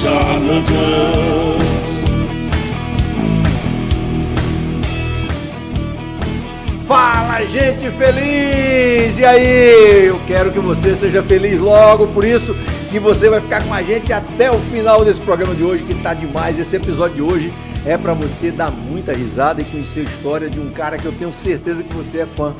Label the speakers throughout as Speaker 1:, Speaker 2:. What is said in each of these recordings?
Speaker 1: Jonathan.
Speaker 2: Fala, gente feliz! E aí? Eu quero que você seja feliz logo, por isso que você vai ficar com a gente até o final desse programa de hoje, que tá demais. Esse episódio de hoje é para você dar muita risada e conhecer a história de um cara que eu tenho certeza que você é fã.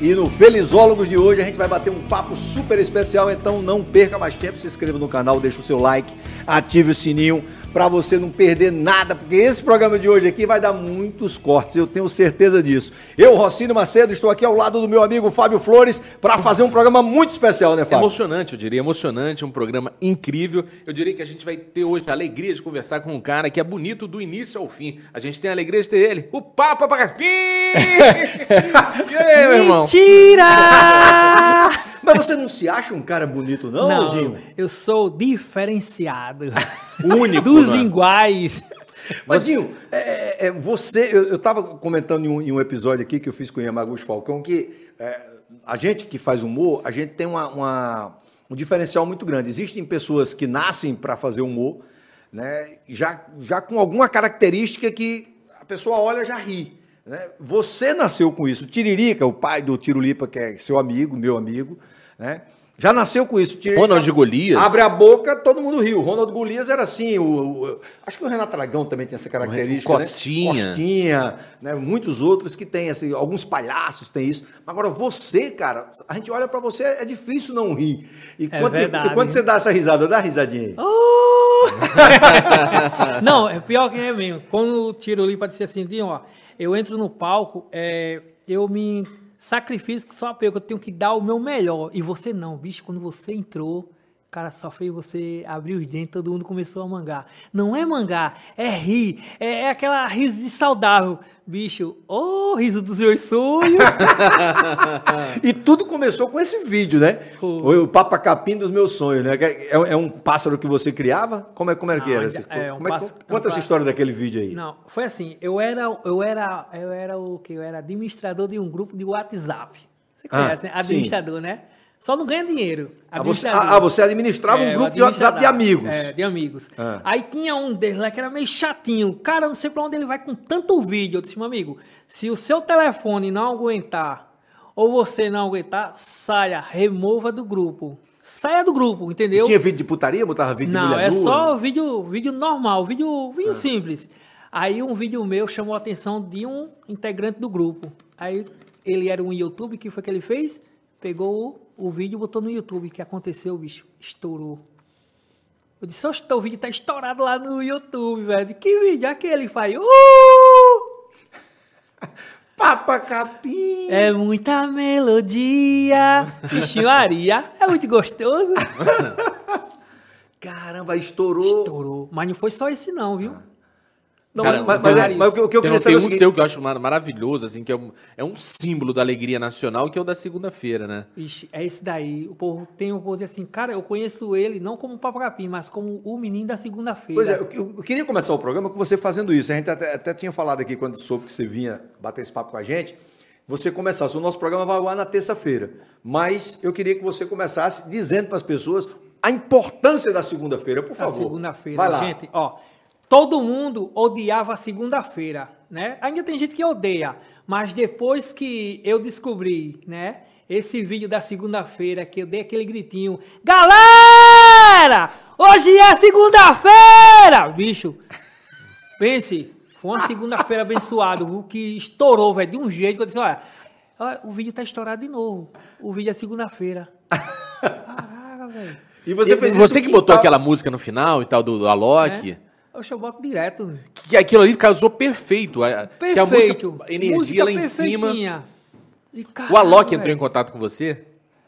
Speaker 2: E no Felizólogos de hoje a gente vai bater um papo super especial, então não perca mais tempo, se inscreva no canal, deixa o seu like, ative o sininho para você não perder nada, porque esse programa de hoje aqui vai dar muitos cortes, eu tenho certeza disso. Eu, Rocínio Macedo, estou aqui ao lado do meu amigo Fábio Flores para fazer um programa muito especial, né, Fábio?
Speaker 3: Emocionante, eu diria, emocionante, um programa incrível. Eu diria que a gente vai ter hoje a alegria de conversar com um cara que é bonito do início ao fim. A gente tem a alegria de ter ele, o Papa Pagaspim! e aí, meu irmão?
Speaker 4: Mentira!
Speaker 2: Mas você não se acha um cara bonito, não,
Speaker 4: Não,
Speaker 2: Dinho?
Speaker 4: eu sou diferenciado.
Speaker 3: Único,
Speaker 4: Dos
Speaker 3: né?
Speaker 4: linguais.
Speaker 2: Mas, Dinho, é, é, você. Eu, eu tava comentando em um, em um episódio aqui que eu fiz com o Yamaguchi Falcão que é, a gente que faz humor, a gente tem uma, uma- um diferencial muito grande. Existem pessoas que nascem para fazer humor, né? Já, já com alguma característica que a pessoa olha e já ri. Né? Você nasceu com isso. O Tiririca, o pai do Tirulipa, que é seu amigo, meu amigo, né? Já nasceu com isso. Tiririca
Speaker 3: Ronald Golias.
Speaker 2: Abre a boca, todo mundo riu. Ronald Golias era assim. O, o- acho que o Renato Aragão também tem essa característica.
Speaker 3: O
Speaker 2: né?
Speaker 3: Costinha.
Speaker 2: Costinha, né? Muitos outros que têm, assim, alguns palhaços têm isso. Agora, você, cara, a gente olha pra você, é difícil não rir. E
Speaker 4: É
Speaker 2: quando,
Speaker 4: verdade.
Speaker 2: e quando você dá essa risada, dá risadinha aí.
Speaker 4: Oh! Não, é pior que é mesmo. Quando o tiro ali para dizer assim, ó, eu entro no palco, é, eu me sacrifico só eu tenho que dar o meu melhor. E você não, bicho, quando você entrou, cara só fez você abrir os dentes, todo mundo começou a mangar. Não é mangar, é rir, é, é aquela riso de saudável. Bicho, ô riso dos meus sonhos.
Speaker 2: E tudo começou com esse vídeo, né?
Speaker 4: Foi.
Speaker 2: O Papa Capim dos meus sonhos, né? É, é um pássaro que você criava? Como é, como era que
Speaker 4: Não,
Speaker 2: era? esse-
Speaker 4: é um
Speaker 2: como é que-
Speaker 4: pássaro-
Speaker 2: conta
Speaker 4: um
Speaker 2: essa
Speaker 4: pássaro.
Speaker 2: história daquele vídeo aí.
Speaker 4: Não, foi assim, eu era, eu era, eu era o que? Eu era administrador de um grupo de WhatsApp. Você
Speaker 2: Ah,
Speaker 4: conhece, né?
Speaker 2: sim.
Speaker 4: Administrador, né? Só não ganha dinheiro.
Speaker 2: Ah, você,
Speaker 4: Administrador.
Speaker 2: ah, você administrava um
Speaker 4: É,
Speaker 2: grupo de WhatsApp de amigos.
Speaker 4: É, de amigos.
Speaker 2: Ah.
Speaker 4: Aí tinha um deles lá que era meio chatinho. Cara, eu não sei pra onde ele vai com tanto vídeo. Eu disse, meu amigo, se o seu telefone não aguentar, ou você não aguentar, saia, remova do grupo. Saia do grupo, entendeu?
Speaker 2: Tinha vídeo de putaria? Botava vídeo de
Speaker 4: Não,
Speaker 2: mulher
Speaker 4: é
Speaker 2: nua?
Speaker 4: só vídeo, vídeo normal, vídeo,
Speaker 2: Ah.
Speaker 4: vídeo simples. Aí um vídeo meu chamou a atenção de um integrante do grupo. Aí ele era um YouTube, o que foi que ele fez? Pegou o, vídeo botou no YouTube. O que aconteceu, bicho? Estourou. Eu disse, oxe, o vídeo tá estourado lá no YouTube, velho. Que vídeo? Aquele faz. Uh!
Speaker 2: Papa Capim!
Speaker 4: É muita melodia. Vixe Maria, é muito gostoso.
Speaker 2: Caramba, estourou.
Speaker 4: Estourou. Mas não foi só esse não, viu? Não,
Speaker 3: Cara,
Speaker 2: mas- mas é- mas o que- o que eu
Speaker 3: tem,
Speaker 2: queria
Speaker 3: tem
Speaker 2: saber é o
Speaker 3: um
Speaker 2: seguinte-
Speaker 3: seu que eu acho mar- maravilhoso, assim, que é um, é um símbolo da alegria nacional, que é o da segunda-feira, né?
Speaker 4: Ixi, é esse daí. O povo tem o povo assim, cara, eu conheço ele não como Papagapim, mas como o menino da segunda-feira.
Speaker 2: Pois é, eu, eu- queria começar o programa com você fazendo isso. A gente até, até tinha falado aqui quando soube que você vinha bater esse papo com a gente. Você começasse. O nosso programa vai ao ar na terça-feira. Mas eu queria que você começasse dizendo para as pessoas a importância da segunda-feira, por
Speaker 4: A
Speaker 2: favor.
Speaker 4: segunda-feira,
Speaker 2: Vai lá.
Speaker 4: gente, ó. Todo mundo odiava a segunda-feira, né? Ainda tem gente que odeia, mas depois que eu descobri, né? Esse vídeo da segunda-feira que eu dei aquele gritinho, galera, hoje é segunda-feira, bicho. Pense, foi uma segunda-feira abençoada, o que estourou, velho, de um jeito que eu disse, olha, olha, o vídeo tá estourado de novo. O vídeo é segunda-feira. Caraca, velho.
Speaker 2: E você fez
Speaker 3: você que botou aquela música no final e tal, do, Alok,
Speaker 4: Né? Oxe, eu boto direto.
Speaker 3: que aquilo ali casou perfeito. a- Que a
Speaker 4: Perfeito.
Speaker 3: música, a energia
Speaker 4: Música
Speaker 3: lá em cima.
Speaker 4: E,
Speaker 3: O
Speaker 4: caraca,
Speaker 3: Alok entrou em
Speaker 4: velho.
Speaker 3: contato com você?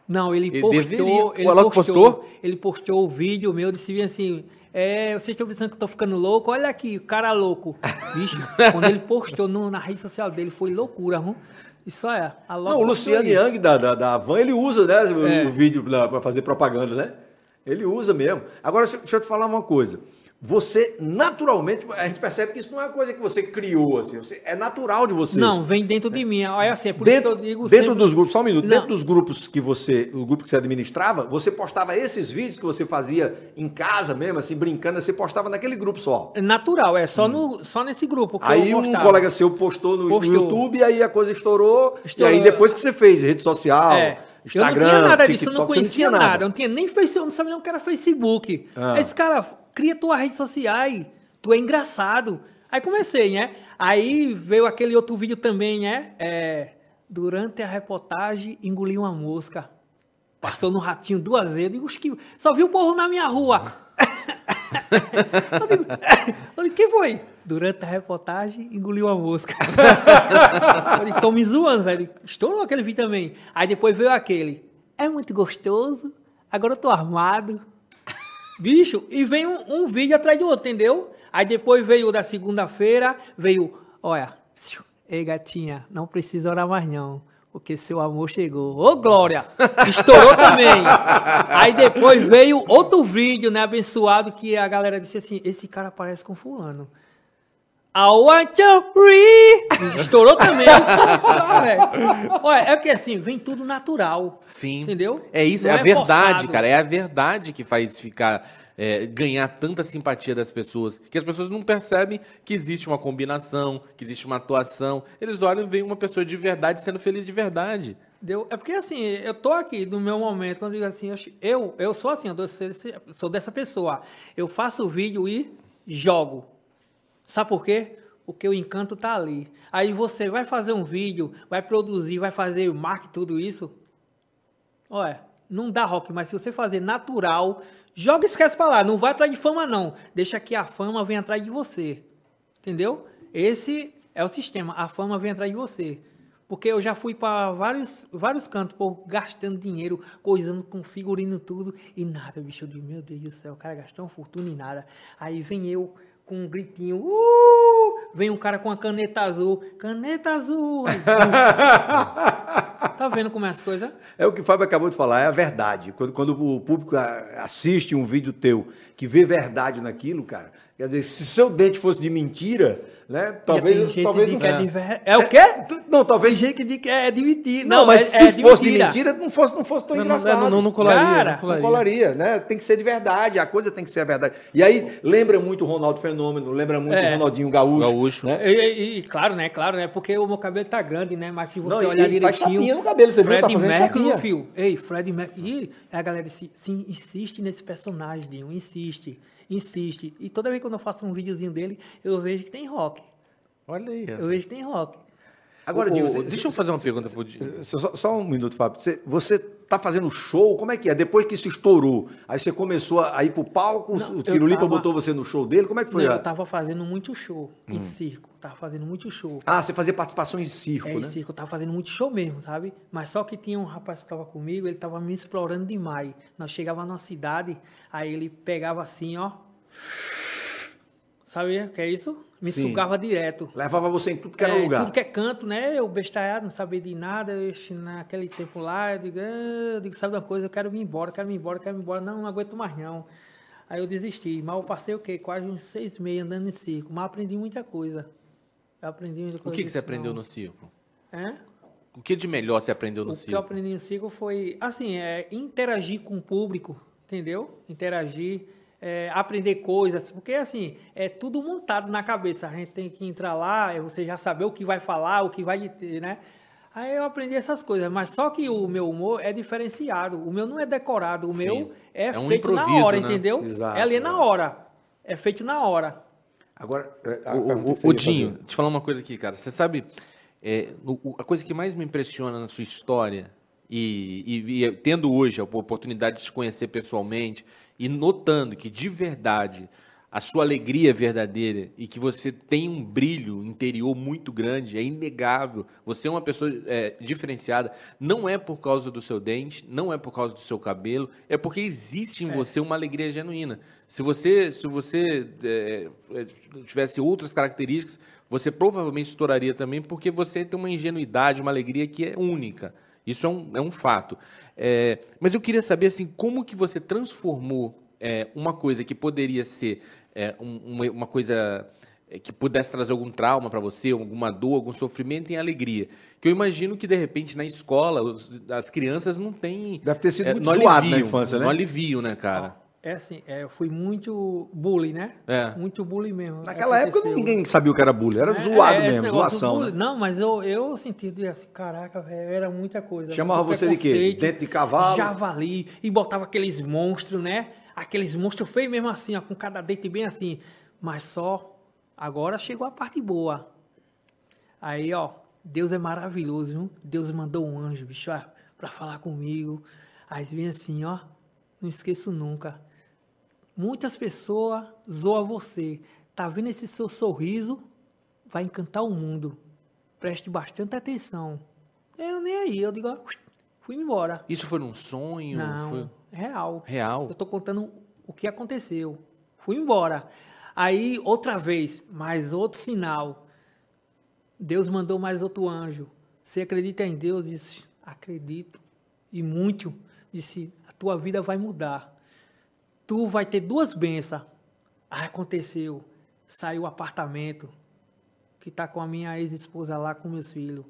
Speaker 4: Não, ele
Speaker 3: Ele
Speaker 4: postou.
Speaker 3: deveria. O
Speaker 4: Ele
Speaker 3: Alok postou?
Speaker 4: Ele postou o vídeo meu, disse assim. É, vocês estão pensando que eu tô ficando louco? Olha aqui, o cara louco. Bicho, quando ele postou no- na rede social dele, foi loucura, hum? Isso é.
Speaker 2: Não, o
Speaker 4: postou
Speaker 2: Luciano. Yang da, da, da Van, ele usa né, o,
Speaker 4: É.
Speaker 2: o vídeo para fazer propaganda, né? Ele usa mesmo. Agora, deixa, deixa eu te falar uma coisa. Você naturalmente, a gente percebe que isso não é uma coisa que você criou, assim, você, é natural de você.
Speaker 4: Não, vem dentro de mim. Olha assim, é por
Speaker 2: dentro,
Speaker 4: isso que eu digo
Speaker 2: dentro
Speaker 4: sempre-
Speaker 2: dos grupos, só um minuto,
Speaker 4: Não.
Speaker 2: dentro dos grupos que você, o grupo que você administrava, você postava esses vídeos que você fazia em casa mesmo, assim, brincando, você postava naquele grupo só.
Speaker 4: É natural, é só, no, só nesse grupo
Speaker 2: Hum. Aí um colega seu postou no, no
Speaker 4: Postou.
Speaker 2: YouTube, e aí a coisa estourou,
Speaker 4: Estourou.
Speaker 2: e aí depois que você fez, rede social,
Speaker 4: É.
Speaker 2: Instagram,
Speaker 4: eu não tinha nada disso, eu
Speaker 2: TikTok,
Speaker 4: não conhecia nada. Eu não tinha nem Facebook, eu não sabia nem o que era Facebook.
Speaker 2: Ah.
Speaker 4: Esse cara, cria tuas redes sociais, tu é engraçado. Aí comecei, né? Aí veio aquele outro vídeo também, né? É, durante a reportagem, engoli uma mosca. Passou no ratinho duas vezes. Digo, "Oxe, que... Só vi o povo na minha rua. eu digo, eu digo, quem foi? Durante a reportagem, engoliu uma mosca. tô me zoando, velho. Estourou aquele vídeo também. Aí depois veio aquele. É muito gostoso. Agora eu tô armado. Bicho, e vem um, um vídeo atrás do outro, entendeu? Aí depois veio da segunda-feira, veio, olha, ei gatinha, não precisa orar mais não, porque seu amor chegou. Ô Glória, estourou também. Aí depois veio outro vídeo, né, abençoado, que a galera disse assim, esse cara parece com fulano. I want to free. Estourou também. Ah. Olha, é que assim, vem tudo natural.
Speaker 3: Sim.
Speaker 4: Entendeu?
Speaker 3: É isso,
Speaker 4: Não
Speaker 3: é a verdade,
Speaker 4: forçado.
Speaker 3: cara. É a verdade que faz ficar. é, ganhar tanta simpatia das pessoas. Que as pessoas não percebem que existe uma combinação, que existe uma atuação. Eles olham e veem uma pessoa de verdade sendo feliz de verdade.
Speaker 4: Deu? É porque assim, eu tô aqui no meu momento, quando eu digo assim, eu, eu, sou assim, eu sou dessa pessoa. Eu faço o vídeo e jogo. Sabe por quê? Porque o encanto tá ali. Aí você vai fazer um vídeo, vai produzir, vai fazer marketing, tudo isso. Olha, não dá rock, mas se você fazer natural, joga esquece pra lá. Não vai atrás de fama, não. Deixa que a fama venha atrás de você. Entendeu? Esse é o sistema. A fama vem atrás de você. Porque eu já fui para vários, vários cantos, gastando dinheiro, coisando com figurino tudo, e nada, bicho. Eu digo, meu Deus do céu, o cara gastou uma fortuna e nada. Aí vem eu com um gritinho, uh! Vem um cara com uma caneta azul, caneta azul. Tá vendo como é as coisas?
Speaker 2: É o que o Fábio acabou de falar, é a verdade. Quando, quando o público assiste um vídeo teu que vê verdade naquilo, cara, quer dizer, se seu dente fosse de mentira, né? Talvez.
Speaker 4: tem gente
Speaker 2: talvez
Speaker 4: de
Speaker 2: não-
Speaker 4: que é de ver- É o quê?
Speaker 2: Não, talvez.
Speaker 4: Tem gente que diz que é de mentira.
Speaker 2: Não, mas
Speaker 4: é-
Speaker 2: se
Speaker 4: é de
Speaker 2: fosse de
Speaker 4: mentira.
Speaker 2: não fosse, não fosse tão
Speaker 3: Não, não,
Speaker 2: engraçado.
Speaker 3: não, não, não colaria.
Speaker 4: Cara,
Speaker 3: não colaria.
Speaker 2: Não colaria, né? Tem que ser de verdade, a coisa tem que ser a verdade. E aí, lembra muito o Ronaldo Fenômeno, lembra muito
Speaker 4: É.
Speaker 2: o Ronaldinho Gaúcho.
Speaker 3: Gaúcho.
Speaker 2: Né?
Speaker 4: E, e- e, claro, né? Claro, né? Porque o meu cabelo tá grande, né? Mas se você
Speaker 2: Não,
Speaker 4: olhar
Speaker 2: ele faz
Speaker 4: direitinho.
Speaker 2: chapinha no cabelo, você viu?
Speaker 4: Fred
Speaker 2: Tá fazendo
Speaker 4: Mercury,
Speaker 2: chapinha.
Speaker 4: fio. Ei, Fred Mercury. E a galera se, se insiste nesse personagem, Dinho. Insiste, insiste. E toda vez que eu faço um videozinho dele, eu vejo que tem rock.
Speaker 3: Olha aí.
Speaker 4: Eu vejo que tem rock.
Speaker 2: Agora, você-
Speaker 3: deixa eu fazer uma pergunta pro Dinho.
Speaker 2: Só, só- um minuto, Fábio. Você, você tá fazendo show? Como é que é? Depois que isso estourou, aí você começou a ir pro palco,
Speaker 4: Não,
Speaker 2: o Tirulipa
Speaker 4: tava-
Speaker 2: botou você no show dele? Como é que foi?
Speaker 4: Não, eu tava fazendo muito show
Speaker 2: Hum.
Speaker 4: em circo. Tava fazendo muito show.
Speaker 2: Ah, você fazia participação em circo,
Speaker 4: É,
Speaker 2: né?
Speaker 4: em circo, eu tava fazendo muito show mesmo, sabe? Mas só que tinha um rapaz que tava comigo, ele tava me explorando demais. Nós chegava numa cidade, aí ele pegava assim, ó. Sabe o que é isso? Me
Speaker 2: Sim.
Speaker 4: sugava direto.
Speaker 2: Levava você em tudo que era
Speaker 4: É,
Speaker 2: lugar.
Speaker 4: Tudo que é canto, né? Eu bestalhado, não sabia de nada. Eu, naquele tempo lá, eu digo, "Ah", eu digo, sabe uma coisa? Eu quero ir embora, quero ir embora, quero ir embora. Não, não aguento mais não. Aí eu desisti. Mas eu passei o quê? Quase uns seis meses andando em circo. Mas aprendi muita coisa. Eu aprendi muita
Speaker 3: O
Speaker 4: coisa.
Speaker 3: que, que você aprendeu
Speaker 4: não.
Speaker 3: no circo?
Speaker 4: É?
Speaker 3: O que de melhor você aprendeu no
Speaker 4: O que eu
Speaker 3: circo?
Speaker 4: aprendi no circo foi, assim, é, interagir com o público, entendeu? Interagir, é, aprender coisas, porque, assim, é tudo montado na cabeça. A gente tem que entrar lá, é você já saber o que vai falar, o que vai ter, né? Aí eu aprendi essas coisas, mas só que o meu humor é diferenciado. O meu não é decorado, o
Speaker 3: Sim.
Speaker 4: meu é,
Speaker 3: É um
Speaker 4: feito na hora,
Speaker 3: né?
Speaker 4: entendeu?
Speaker 2: Exato,
Speaker 4: é ali
Speaker 2: é.
Speaker 4: na hora. É feito na hora.
Speaker 2: Agora, é, a-
Speaker 3: O, o, o Dinho,
Speaker 2: fazer?
Speaker 3: te falar uma coisa aqui, cara. Você sabe, é, o- a coisa que mais me impressiona na sua história, e, e- e tendo hoje a oportunidade de te conhecer pessoalmente, e notando que de verdade a sua alegria é verdadeira e que você tem um brilho interior muito grande, é inegável. Você é uma pessoa é, diferenciada. Não é por causa do seu dente, não é por causa do seu cabelo, é porque existe em você uma alegria genuína. Se você, se você é, é, tivesse outras características, você provavelmente estouraria também, porque você tem uma ingenuidade, uma alegria que é única. Isso é um, é um fato. É, mas eu queria saber assim, como que você transformou é, uma coisa que poderia ser é, um- uma, coisa é, que pudesse trazer algum trauma para você, alguma dor, algum sofrimento em alegria. Que eu imagino que, de repente, na escola, os- as crianças não têm...
Speaker 2: Deve ter sido
Speaker 3: é,
Speaker 2: muito
Speaker 3: não
Speaker 2: zoado na
Speaker 3: aliviam,
Speaker 2: infância, né?
Speaker 3: Não aliviam, né, cara?
Speaker 4: É assim, é, eu fui muito bullying, né?
Speaker 3: É.
Speaker 4: Muito bullying mesmo.
Speaker 2: Naquela época
Speaker 4: Aconteceu.
Speaker 2: ninguém sabia o que era bullying, era
Speaker 4: É,
Speaker 2: zoado
Speaker 4: é,
Speaker 2: mesmo, zoação. Né?
Speaker 4: Não, mas eu, eu senti assim, caraca, velho, era muita coisa.
Speaker 2: Chamava
Speaker 4: muito
Speaker 2: você de quê? Dente de cavalo?
Speaker 4: Javali, e botava aqueles monstros, né? Aqueles monstros feios mesmo assim, ó, com cada dente bem assim. Mas só, agora chegou a parte boa. Aí, ó, Deus é maravilhoso, viu? Deus mandou um anjo, bicho, ó, pra falar comigo. Aí vem assim, ó, não esqueço nunca. Muitas pessoas zoam você. Tá vendo esse seu sorriso? Vai encantar o mundo. Preste bastante atenção. Eu nem aí, eu digo, fui embora.
Speaker 3: Isso foi num sonho?
Speaker 4: Não,
Speaker 3: Foi
Speaker 4: real.
Speaker 3: real?
Speaker 4: Eu tô contando o que aconteceu. Fui embora. Aí, outra vez, mais outro sinal. Deus mandou mais outro anjo. Você acredita em Deus? Disse, acredito. E muito. Disse, a tua vida vai mudar. Tu vai ter duas bênçãos. Aconteceu. Saiu o apartamento. Que tá com a minha ex-esposa lá com meus filhos.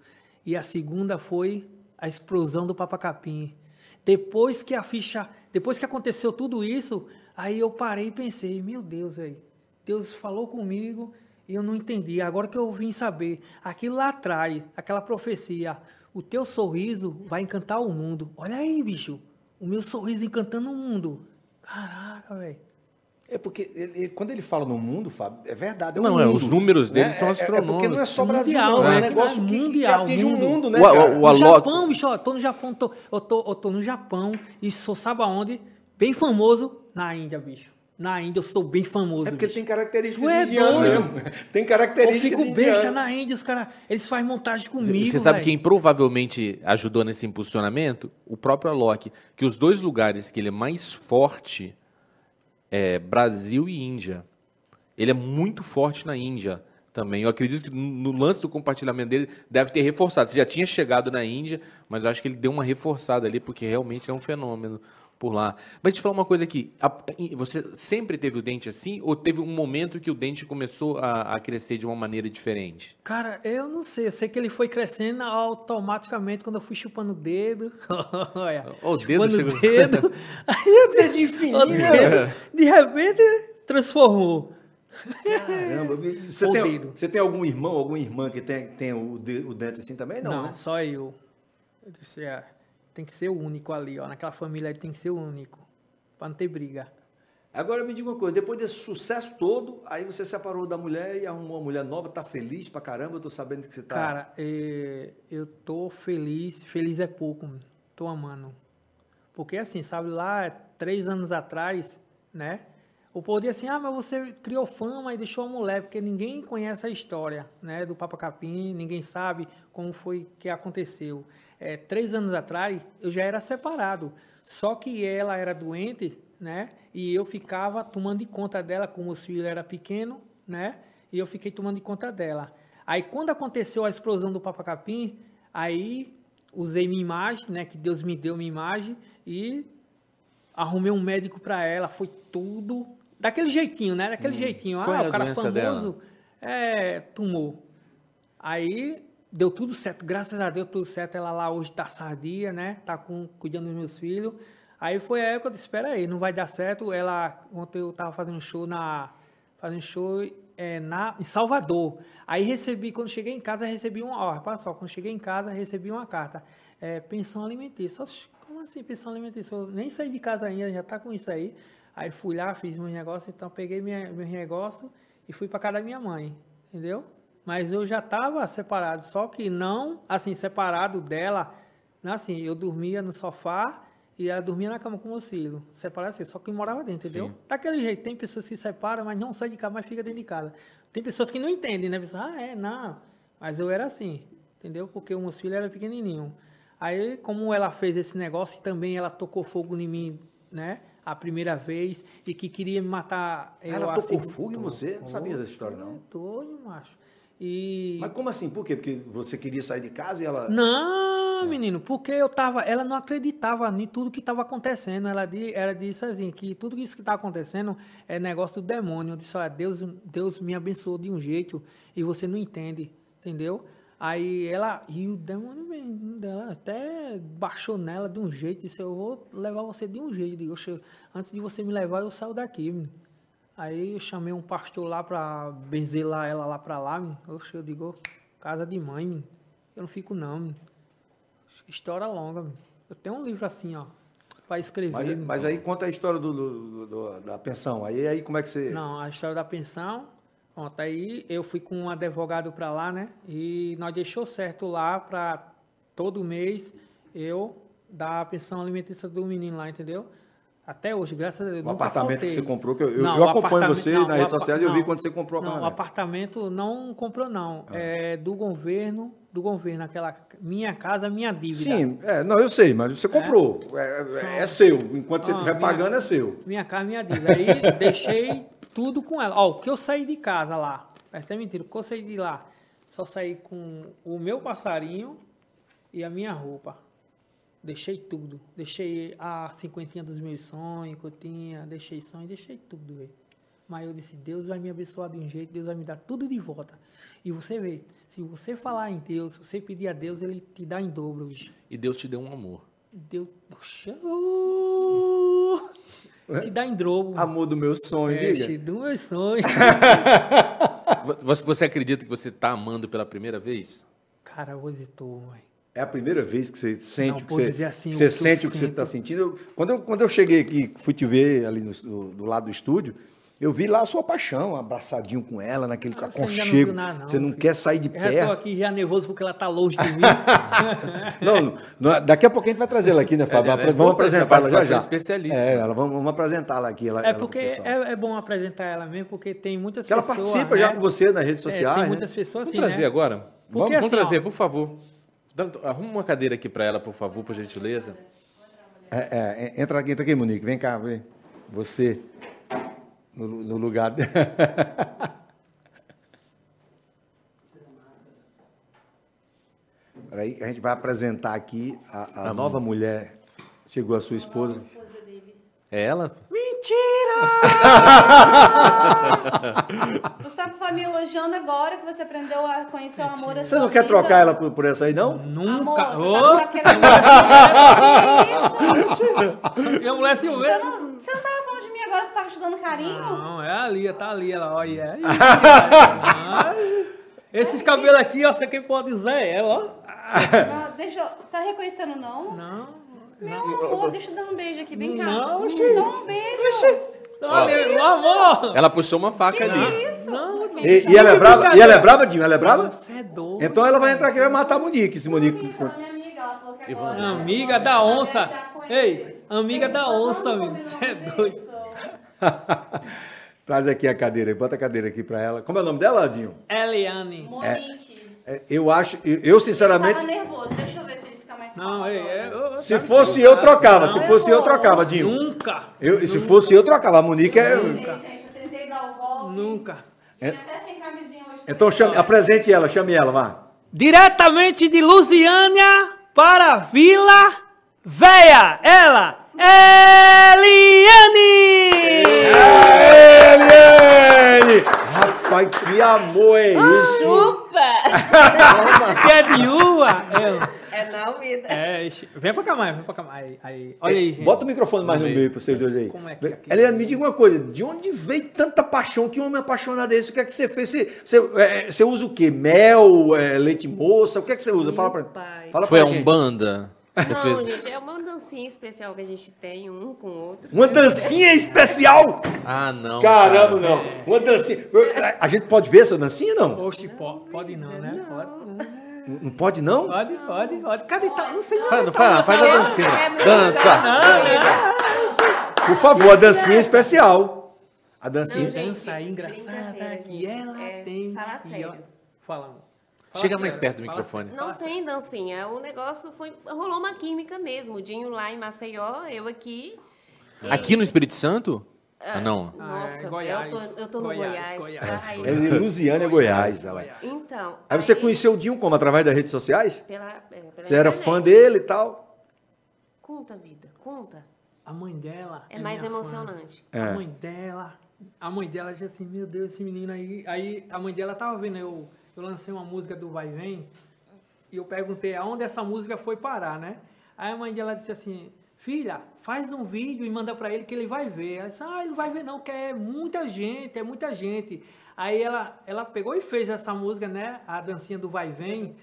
Speaker 4: E a segunda foi a explosão do papacapim. Depois que a ficha, depois que aconteceu tudo isso, aí eu parei e pensei, meu Deus, velho. Deus falou comigo e eu não entendi. Agora que eu vim saber, aquilo lá atrás, aquela profecia, o teu sorriso vai encantar o mundo. Olha aí, bicho. O meu sorriso encantando o mundo. Caraca, velho.
Speaker 2: É porque ele- ele- quando ele fala no mundo, Fábio, é verdade. É um
Speaker 3: Não, é,
Speaker 2: mundo,
Speaker 3: os números dele são
Speaker 2: É- é- É porque
Speaker 3: astronômicos.
Speaker 2: não é só Brasil,
Speaker 4: Mundial,
Speaker 2: não. É um
Speaker 4: né?
Speaker 2: negócio que, que
Speaker 4: Mundial,
Speaker 2: atinge o
Speaker 4: mundo.
Speaker 2: mundo, né,
Speaker 3: O-
Speaker 2: cara?
Speaker 3: o- o
Speaker 4: No
Speaker 3: Alok-
Speaker 4: Japão, bicho, ó, eu tô no Japão, tô, eu, tô, eu tô no Japão e sou, sabe aonde? Bem famoso na Índia, bicho. Na Índia eu sou bem famoso,
Speaker 2: É porque
Speaker 4: bicho.
Speaker 2: tem características
Speaker 4: Tu é
Speaker 2: de indiano mesmo. Tem
Speaker 4: Eu
Speaker 2: características
Speaker 4: fico besta na Índia, os caras, eles fazem montagem comigo,
Speaker 3: Você sabe
Speaker 4: velho.
Speaker 3: quem provavelmente ajudou nesse impulsionamento? O próprio Alok. Que os dois lugares que ele é mais forte é Brasil e Índia. Ele é muito forte na Índia também. Eu acredito que no lance do compartilhamento dele deve ter reforçado. Você já tinha chegado na Índia, mas eu acho que ele deu uma reforçada ali, porque realmente é um fenômeno por lá. Mas te falar uma coisa aqui. a- Você sempre teve o dente assim? Ou teve um momento que o dente começou a, a crescer de uma maneira diferente?
Speaker 4: Cara, eu não sei. Eu sei que ele foi crescendo automaticamente quando eu fui chupando o dedo. Olha,
Speaker 3: Ó, o dedo chegou-
Speaker 4: o dedo. Aí o dedo, de repente, transformou.
Speaker 2: Caramba, você
Speaker 4: O
Speaker 2: tem,
Speaker 4: dedo.
Speaker 2: você tem algum irmão, alguma irmã que tem, tem o, de- o dente assim também? Não,
Speaker 4: Não,
Speaker 2: né?
Speaker 4: só eu. Eu disse, é, tem que ser o único ali, ó. Naquela família ali tem que ser o único. Pra não ter briga.
Speaker 2: Agora me diga uma coisa, depois desse sucesso todo, aí você separou da mulher e arrumou uma mulher nova, tá feliz pra caramba, eu tô sabendo que você tá...
Speaker 4: Cara, é, eu tô feliz. Feliz é pouco, tô amando. Porque assim, sabe, lá três anos atrás, né? O dizia assim, ah, mas você criou fama e deixou a mulher, porque ninguém conhece a história, né? Do Papa Capim, ninguém sabe como foi que aconteceu. É, três anos atrás, eu já era separado. Só que ela era doente, né? E eu ficava tomando de conta dela, como os filhos eram pequenos, né? E eu fiquei tomando de conta dela. Aí quando aconteceu a explosão do Papa Capim, aí usei minha imagem, né? Que Deus me deu minha imagem e arrumei um médico para ela. Foi tudo daquele jeitinho, né? Daquele jeitinho.
Speaker 3: Qual
Speaker 4: ah,
Speaker 3: era a
Speaker 4: o cara famoso
Speaker 3: dela?
Speaker 4: é tumor. Aí deu tudo certo, graças a Deus tudo certo. Ela lá hoje tá sadia, né? Tá com, cuidando dos meus filhos. Aí foi a época disse, espera aí, não vai dar certo. Ela, ontem eu tava fazendo show na, fazendo show é, na, em Salvador. Aí recebi, quando cheguei em casa, recebi uma, ó, rapaz só, quando cheguei em casa, recebi uma carta. É, pensão alimentícia. Como assim pensão alimentícia? Eu nem saí de casa ainda, já tá com isso aí. Aí fui lá, fiz meus negócios, então peguei minha, meus negócios e fui para casa da minha mãe, entendeu? Mas eu já estava separado, só que não, assim, separado dela, não assim, eu dormia no sofá e ela dormia na cama com meus filhos, separado assim, só que morava dentro, entendeu?
Speaker 3: Sim.
Speaker 4: Daquele jeito, tem pessoas que se separam, mas não saem de casa, mas fica dentro de casa. Tem pessoas que não entendem, né? Pensam, ah, é, não, mas eu era assim, entendeu? Porque os meus filhos eram pequenininhos. Aí, como ela fez esse negócio, também ela tocou fogo em mim, né? A primeira vez, e que queria me matar. eu
Speaker 2: Ela
Speaker 4: a
Speaker 2: tocou
Speaker 4: segu-
Speaker 2: fogo em você? Não sabia dessa história, não.
Speaker 4: Doido, macho. E.
Speaker 2: Mas como assim? Por quê? Porque você queria sair de casa e ela...
Speaker 4: Não, Não, menino, porque eu tava. Ela não acreditava em tudo que estava acontecendo. Ela, di- ela disse assim, que tudo isso que está acontecendo é negócio do demônio. Eu disse, olha, Deus, Deus me abençoou de um jeito e você não entende, entendeu? Aí ela, e o demônio mesmo dela até baixou nela de um jeito, disse, eu vou levar você de um jeito. Digo, "Oxe, antes de você me levar, eu saio daqui, menino. Aí eu chamei um pastor lá pra benzelar ela lá pra lá, menino. Oxe, eu digo, casa de mãe, menino. Eu não fico não, menino. História longa, menino. Eu tenho um livro assim, ó, pra escrever.
Speaker 2: Mas, mas aí conta a história do, do- do- da pensão. Aí, aí como é que você.
Speaker 4: Não, a história da pensão. Pronto, aí eu fui com um advogado para lá, né? E nós deixou certo lá para todo mês eu dar a pensão alimentícia do menino lá, entendeu? Até hoje, graças a Deus.
Speaker 2: O apartamento que
Speaker 4: faltei.
Speaker 2: você comprou, que eu,
Speaker 4: Não,
Speaker 2: eu acompanho
Speaker 4: apartamento-
Speaker 2: você
Speaker 4: não,
Speaker 2: nas redes sociais e eu vi quando você comprou o
Speaker 4: Não, o
Speaker 2: apartamento.
Speaker 4: apartamento não comprou, não.
Speaker 2: Ah.
Speaker 4: É do governo, do governo, aquela minha casa, minha dívida.
Speaker 2: Sim, é, não, eu sei, mas você comprou. É, é- é seu. Enquanto você
Speaker 4: Ah,
Speaker 2: estiver pagando, é seu.
Speaker 4: Minha casa, minha dívida. Aí deixei tudo com ela. Ó, o que eu saí de casa lá, é até mentira, o que eu saí de lá, só saí com o meu passarinho e a minha roupa. Deixei tudo. Deixei a cinquentinha dos meus sonhos que eu tinha, deixei sonho, deixei tudo, velho. Mas eu disse, Deus vai me abençoar de um jeito, Deus vai me dar tudo de volta. E você vê, se você falar em Deus, se você pedir a Deus, Ele te dá em dobro, bicho.
Speaker 3: E Deus te deu um amor.
Speaker 4: Deus... Oxa, uh, te dá em dobro.
Speaker 2: Amor do meu sonho,
Speaker 4: É,
Speaker 2: diga.
Speaker 4: te dou meus sonhos.
Speaker 3: Você, você acredita que você tá amando pela primeira vez?
Speaker 4: Cara, eu vou dizer, tô, mãe.
Speaker 2: É a primeira vez que você sente
Speaker 4: Não,
Speaker 2: o que você,
Speaker 4: assim,
Speaker 2: que
Speaker 4: o
Speaker 2: você
Speaker 4: que eu
Speaker 2: sente o que você
Speaker 4: sinto.
Speaker 2: está sentindo. Eu- quando, eu, quando eu cheguei aqui, fui te ver ali no, no- do lado do estúdio, eu vi lá a sua paixão, abraçadinho com ela, naquele
Speaker 4: Ah, você ainda não
Speaker 2: aconchego.
Speaker 4: nada, não,
Speaker 2: você não quer sair de
Speaker 4: Eu já tô
Speaker 2: perto.
Speaker 4: aqui já nervoso porque ela tá longe de mim.
Speaker 2: Não, não, daqui a pouco a gente vai trazer ela aqui, né, Fábio?
Speaker 3: É, né?
Speaker 2: Vamos apresentá-la já já.
Speaker 3: especialíssima.
Speaker 2: É, ela, vamos, vamos apresentá-la aqui. Ela,
Speaker 4: É
Speaker 2: ela
Speaker 4: porque
Speaker 2: pessoal.
Speaker 4: é, é bom apresentar ela mesmo, porque tem muitas
Speaker 2: Porque ela
Speaker 4: pessoas.
Speaker 2: participa
Speaker 4: né?
Speaker 2: já com você nas redes
Speaker 4: É,
Speaker 2: sociais.
Speaker 4: tem
Speaker 2: né?
Speaker 4: muitas pessoas
Speaker 3: Vamos
Speaker 4: assim,
Speaker 3: trazer
Speaker 4: né?
Speaker 3: agora?
Speaker 4: Porque
Speaker 3: Vamos, vamos
Speaker 4: assim,
Speaker 3: trazer,
Speaker 4: ó,
Speaker 3: por favor. Arruma uma cadeira aqui para ela, por favor, por gentileza.
Speaker 2: É, é, entra aqui, entra aqui, Monique. Vem cá, vem. Você. No, no lugar. de- Peraí, que a gente vai apresentar aqui a, a nova mulher. Chegou a sua esposa.
Speaker 3: É ela?
Speaker 4: Mentira!
Speaker 1: Você estava me elogiando agora que você aprendeu a conhecer o amor da
Speaker 2: Você não quer
Speaker 1: vida.
Speaker 2: trocar ela por, por essa aí, não?
Speaker 4: Nunca!
Speaker 1: Amor, você tá
Speaker 4: Ô!
Speaker 1: com aquele... que isso?
Speaker 4: Mulher se
Speaker 1: Você não, você não tava falando de mim agora que tava te dando carinho?
Speaker 4: Não, é a Lia, tá ali, ela, olha. É cara. Esses cabelos aqui, ó, você quem pode usar é ela, ó.
Speaker 1: Não, deixa eu... Você tá reconhecendo, não?
Speaker 4: Não.
Speaker 1: Meu amor, deixa eu dar um beijo aqui, vem cá.
Speaker 4: Não, oxi.
Speaker 1: Só um beijo.
Speaker 4: Olha, meu amor.
Speaker 3: Ela puxou uma faca ali.
Speaker 1: Isso.
Speaker 4: Não,
Speaker 2: E, e ela é brava? E ela é brava, Dinho? Ela é brava?
Speaker 4: Você é doido.
Speaker 2: Então ela vai entrar aqui e vai matar a Monique. Se Monique for.
Speaker 1: ela é minha amiga, ela falou que agora...
Speaker 4: Amiga da onça. Ei, amiga da onça, amigo. Você é doido.
Speaker 2: Traz aqui a cadeira bota a cadeira aqui pra ela. Como é o nome dela, Dinho?
Speaker 4: Eliane.
Speaker 1: Monique.
Speaker 2: É, Eu acho, eu, eu sinceramente,
Speaker 1: tava nervoso, deixa eu ver se
Speaker 4: Não, é, eu-
Speaker 2: se fosse eu, trocava. Se
Speaker 1: Não,
Speaker 2: fosse eu,
Speaker 1: eu
Speaker 2: trocava, Dinho.
Speaker 4: Nunca.
Speaker 2: Eu, se fosse eu, trocava. A Monique é.
Speaker 1: Ei, gente, eu tentei dar o golpe.
Speaker 4: Nunca.
Speaker 1: Vim até sem camisinha hoje.
Speaker 2: Então chame, apresente ela, chame ela, vá.
Speaker 4: Diretamente de Lusiânia para a Vila Véia, ela, Eliane!
Speaker 2: Eliane! Rapaz, que amor é esse?
Speaker 5: Chupa!
Speaker 4: Que é de uva? É,
Speaker 5: É na vida.
Speaker 4: é, vem pra cá mais, vem pra cá mais. Aí, aí. Olha aí, gente.
Speaker 2: Bota o microfone mais no meio pra vocês dois aí.
Speaker 4: Como é que é aqui?
Speaker 2: Eliane, me diga uma coisa. De onde veio tanta paixão? Que homem apaixonado é esse? O que é que você fez? Você, você, é, você usa o quê? Mel, é, leite moça? O que é que você usa? Fala pra,
Speaker 5: Meu pai.
Speaker 2: fala
Speaker 3: Foi a
Speaker 2: pra gente.
Speaker 3: Umbanda? Você
Speaker 5: Não,
Speaker 3: fez...
Speaker 5: gente, é uma dancinha especial que a gente tem um com o outro.
Speaker 2: Uma dancinha especial?
Speaker 3: Ah, não.
Speaker 2: Caramba,
Speaker 3: cara.
Speaker 2: não. Uma dancinha. A gente pode ver essa dancinha, não?
Speaker 4: Oxe, pode, pode não, né? Pode,
Speaker 2: Não pode, não?
Speaker 4: pode, pode. pode. Cadê tá? Não sei
Speaker 3: Faz,
Speaker 4: não.
Speaker 3: faz, faz a dancinha.
Speaker 5: é
Speaker 3: Dança.
Speaker 2: Por favor, a dancinha especial. A dancinha.
Speaker 5: Não, gente,
Speaker 4: Dança engraçada que ela
Speaker 5: É,
Speaker 4: tem.
Speaker 5: fala sério.
Speaker 4: Fala, amor. Fala
Speaker 3: Chega mais perto do
Speaker 4: fala
Speaker 3: microfone.
Speaker 5: Não
Speaker 4: fala
Speaker 5: tem dancinha. O negócio foi. Rolou uma química mesmo. O Dinho lá em Maceió, eu aqui. E-
Speaker 3: Aqui no Espírito Santo? Ah, não?
Speaker 4: Ah,
Speaker 5: Nossa,
Speaker 4: é Goiás.
Speaker 5: eu tô, eu tô no
Speaker 4: Goiás,
Speaker 5: Goiás.
Speaker 4: Goiás.
Speaker 5: Ai,
Speaker 2: É de Lusiânia, Goiás. ela.
Speaker 5: Então.
Speaker 2: Aí você conheceu o Dinho como? Através das redes sociais?
Speaker 5: Pela, é, pela
Speaker 2: Você era
Speaker 5: internet.
Speaker 2: fã dele e tal?
Speaker 5: Conta, vida, conta.
Speaker 4: A mãe dela.
Speaker 5: É mais
Speaker 4: minha fã.
Speaker 5: emocionante.
Speaker 2: É.
Speaker 4: A mãe dela. A mãe dela disse assim, meu Deus, esse menino aí. Aí a mãe dela tava vendo, eu, eu lancei uma música do Vai Vem, e eu perguntei aonde essa música foi parar, né? Aí a mãe dela disse assim, filha, faz um vídeo e manda pra ele que ele vai ver. Ela disse, ah, ele não vai ver não, que é muita gente, é muita gente. Aí ela, ela pegou e fez essa música, né? A dancinha do Vai Vem.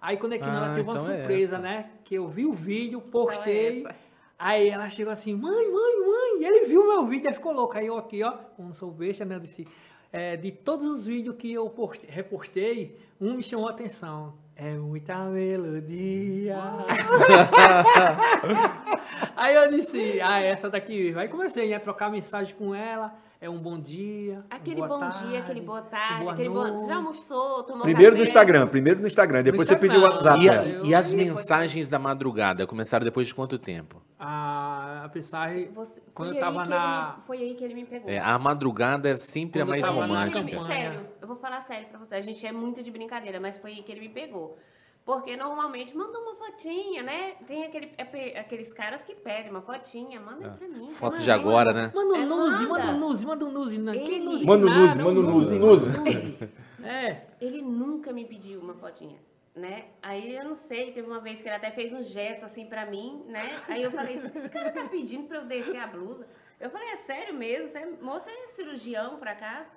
Speaker 4: Aí quando é que
Speaker 3: Ah,
Speaker 4: ela teve uma
Speaker 3: então é
Speaker 4: surpresa,
Speaker 3: essa.
Speaker 4: né? Que eu vi o vídeo, postei.
Speaker 5: Então é.
Speaker 4: Aí ela chegou assim, mãe, mãe, mãe, ele viu meu vídeo, aí ficou louco. Aí eu aqui, ó, como sou besta, né, eu disse, é, de todos os vídeos que eu poste- repostei, um me chamou a atenção. É muita melodia. aí eu disse, ah, essa daqui mesmo. Aí comecei a trocar mensagem com ela, é um bom dia,
Speaker 5: Aquele
Speaker 4: boa
Speaker 5: bom
Speaker 4: tarde,
Speaker 5: dia, aquele boa tarde,
Speaker 4: boa
Speaker 5: aquele
Speaker 4: noite.
Speaker 5: já almoçou, tomou
Speaker 2: Primeiro no
Speaker 5: café?
Speaker 2: Instagram, primeiro no Instagram. Depois você pediu o
Speaker 4: Instagram.
Speaker 2: WhatsApp.
Speaker 3: E, a-
Speaker 4: eu-
Speaker 3: e as mensagens da madrugada começaram depois de quanto tempo?
Speaker 4: A, a mensagem,
Speaker 5: Você-
Speaker 4: quando eu tava na...
Speaker 5: me- foi aí que ele me pegou.
Speaker 3: É, a madrugada é sempre a
Speaker 4: Quando eu
Speaker 3: mais romântica.
Speaker 5: Sério, eu vou falar sério pra você. A gente é muito de brincadeira, mas foi aí que ele me pegou. Porque normalmente manda uma fotinha, né? Tem aquele, é- aqueles caras que pedem uma fotinha, manda aí pra mim.
Speaker 3: Foto
Speaker 5: Manda
Speaker 3: de agora,
Speaker 5: manda.
Speaker 3: né?
Speaker 4: Manda um
Speaker 5: É, manda.
Speaker 4: um nude, manda um nude? que
Speaker 2: Manda um nude, manda um nude, nude.
Speaker 4: É.
Speaker 5: Ele nunca me pediu uma fotinha, né? Aí eu não sei, teve uma vez que ele até fez um gesto assim pra mim, né? Aí eu falei, esse cara tá pedindo pra eu descer a blusa. Eu falei, é sério mesmo? Você é, moça é cirurgião, por acaso?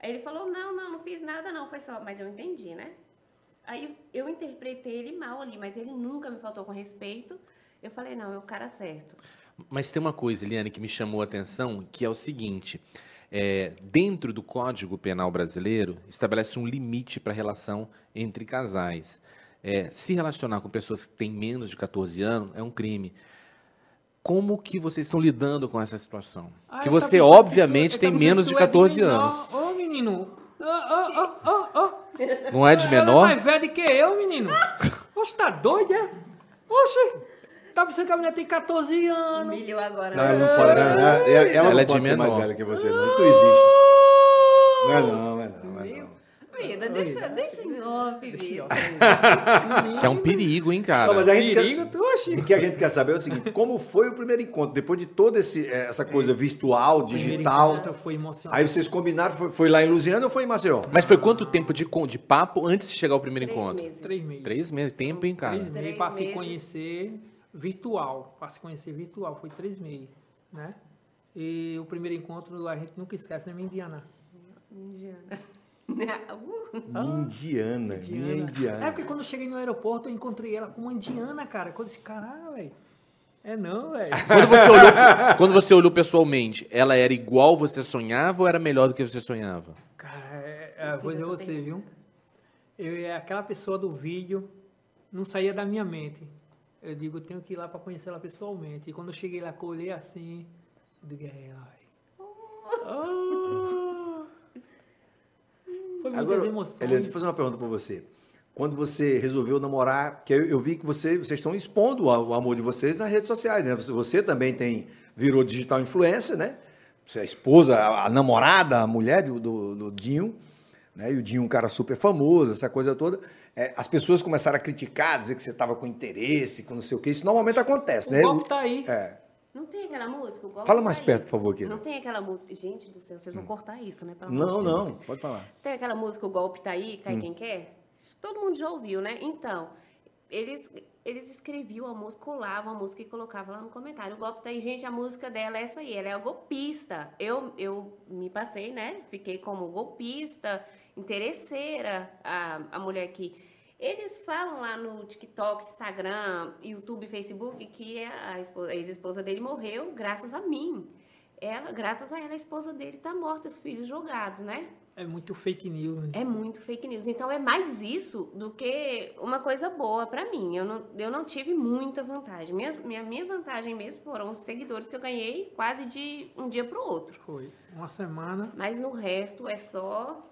Speaker 5: Aí ele falou, não, não, não fiz nada não, foi só... Mas eu entendi, né? Aí eu interpretei ele mal ali, mas ele nunca me faltou com respeito. Eu falei, não, é o cara certo.
Speaker 3: Mas tem uma coisa, Eliane, que me chamou a atenção, que é o seguinte: é, dentro do Código Penal brasileiro, estabelece um limite para a relação entre casais. É, se relacionar com pessoas que têm menos de 14 anos é um crime. Como que vocês estão lidando com essa situação?
Speaker 4: Ah,
Speaker 3: que você,
Speaker 4: pensando que
Speaker 3: obviamente,
Speaker 4: tu-
Speaker 3: tem menos de
Speaker 4: tu é
Speaker 3: 14
Speaker 4: menor.
Speaker 3: anos.
Speaker 4: Ô, menino. Ô, ô, ô, ô, ô.
Speaker 3: Não é de
Speaker 4: Ela é
Speaker 3: menor?
Speaker 4: mais velha do que eu, menino. Oxe, tá doido, é? Oxe. Tá pensando que a menina tem 14 anos.
Speaker 5: Humilhou agora.
Speaker 2: Não,
Speaker 5: né?
Speaker 2: ela não pode, não, ela, ela
Speaker 3: Ela
Speaker 2: não
Speaker 3: é de
Speaker 2: pode ser mais
Speaker 3: menor.
Speaker 2: velha que você, não. Isso não existe. Não é não, não é não, não é
Speaker 5: deixa, deixa em off, vida.
Speaker 3: Que é um perigo, hein, cara?
Speaker 2: Não, mas a gente
Speaker 4: Perigo,
Speaker 2: quer,
Speaker 4: tu, oxe.
Speaker 2: o que a gente quer saber é o seguinte, como foi o primeiro encontro? Depois de toda esse, eh, essa coisa virtual,
Speaker 4: Primeiro
Speaker 2: digital,
Speaker 4: encontro Foi emocionante.
Speaker 2: aí vocês combinaram, foi, foi lá em Lusiana ou foi em Maceió?
Speaker 3: Mas foi quanto tempo de, de papo antes de chegar ao primeiro
Speaker 5: Três
Speaker 3: encontro?
Speaker 5: meses.
Speaker 4: Três meses.
Speaker 3: Três meses. Tempo, hein, cara?
Speaker 4: Três meses
Speaker 5: Três
Speaker 4: para se conhecer virtual. Para se conhecer virtual. Foi três meses, né? E o primeiro encontro a gente nunca esquece, né, minha Indiana?
Speaker 5: Indiana.
Speaker 2: Indiana,
Speaker 5: Uh,
Speaker 2: minha indiana.
Speaker 4: É porque quando eu cheguei no aeroporto, eu encontrei ela com uma indiana, cara. Quando eu disse, caralho, velho. É não, velho.
Speaker 3: Quando você, olhou, quando você olhou pessoalmente, ela era igual você sonhava ou era melhor do que você sonhava?
Speaker 4: Cara, é, é, vou dizer você, viu? Eu é aquela pessoa do vídeo, não saía da minha mente. Eu digo, eu tenho que ir lá para conhecer ela pessoalmente. E quando eu cheguei lá, que eu olhei assim, eu digo, é ela, velho. Ah! Foi muitas
Speaker 2: Agora,
Speaker 4: emoções.
Speaker 2: Eliane, deixa eu fazer uma pergunta para você. Quando você resolveu namorar, que eu, eu vi que você, vocês estão expondo o, o amor de vocês nas redes sociais, né? Você, você também tem, virou digital influencer, né? Você é a esposa, a, a namorada, a mulher do, do, do Dinho, né? E o Dinho é um cara super famoso, essa coisa toda. É, as pessoas começaram a criticar, dizer que você estava com interesse, com não sei o que. Isso normalmente acontece,
Speaker 4: o
Speaker 2: né?
Speaker 4: golpe tá aí.
Speaker 2: É.
Speaker 5: Não tem aquela música? Golpe
Speaker 2: Fala
Speaker 5: tá
Speaker 2: mais perto, por favor, querida.
Speaker 5: Não tem aquela música. Gente do céu, vocês vão cortar isso, né? Pelo
Speaker 2: Não, não, pode falar.
Speaker 5: Tem aquela música O Golpe Tá Aí,
Speaker 2: Hum.
Speaker 5: Cai Quem Quer? Todo mundo já ouviu, né? Então, eles, eles escreviam a música, colavam a música e colocavam lá no comentário. O Golpe Tá Aí, gente, a música dela é essa aí, ela é a golpista. Eu, eu me passei, né? Fiquei como golpista, interesseira, a, a mulher que... Eles falam lá no TikTok, Instagram, YouTube, Facebook que a, esposa- a ex-esposa dele morreu graças a mim. Ela, graças a ela, a esposa dele tá morta, os filhos jogados, né?
Speaker 4: É muito fake news. né?
Speaker 5: É muito fake news. Então é mais isso do que uma coisa boa pra mim. Eu não, eu não tive muita vantagem. Minha, minha, minha vantagem mesmo foram os seguidores que eu ganhei quase de um dia pro outro.
Speaker 4: Foi. Uma semana.
Speaker 5: Mas no resto é só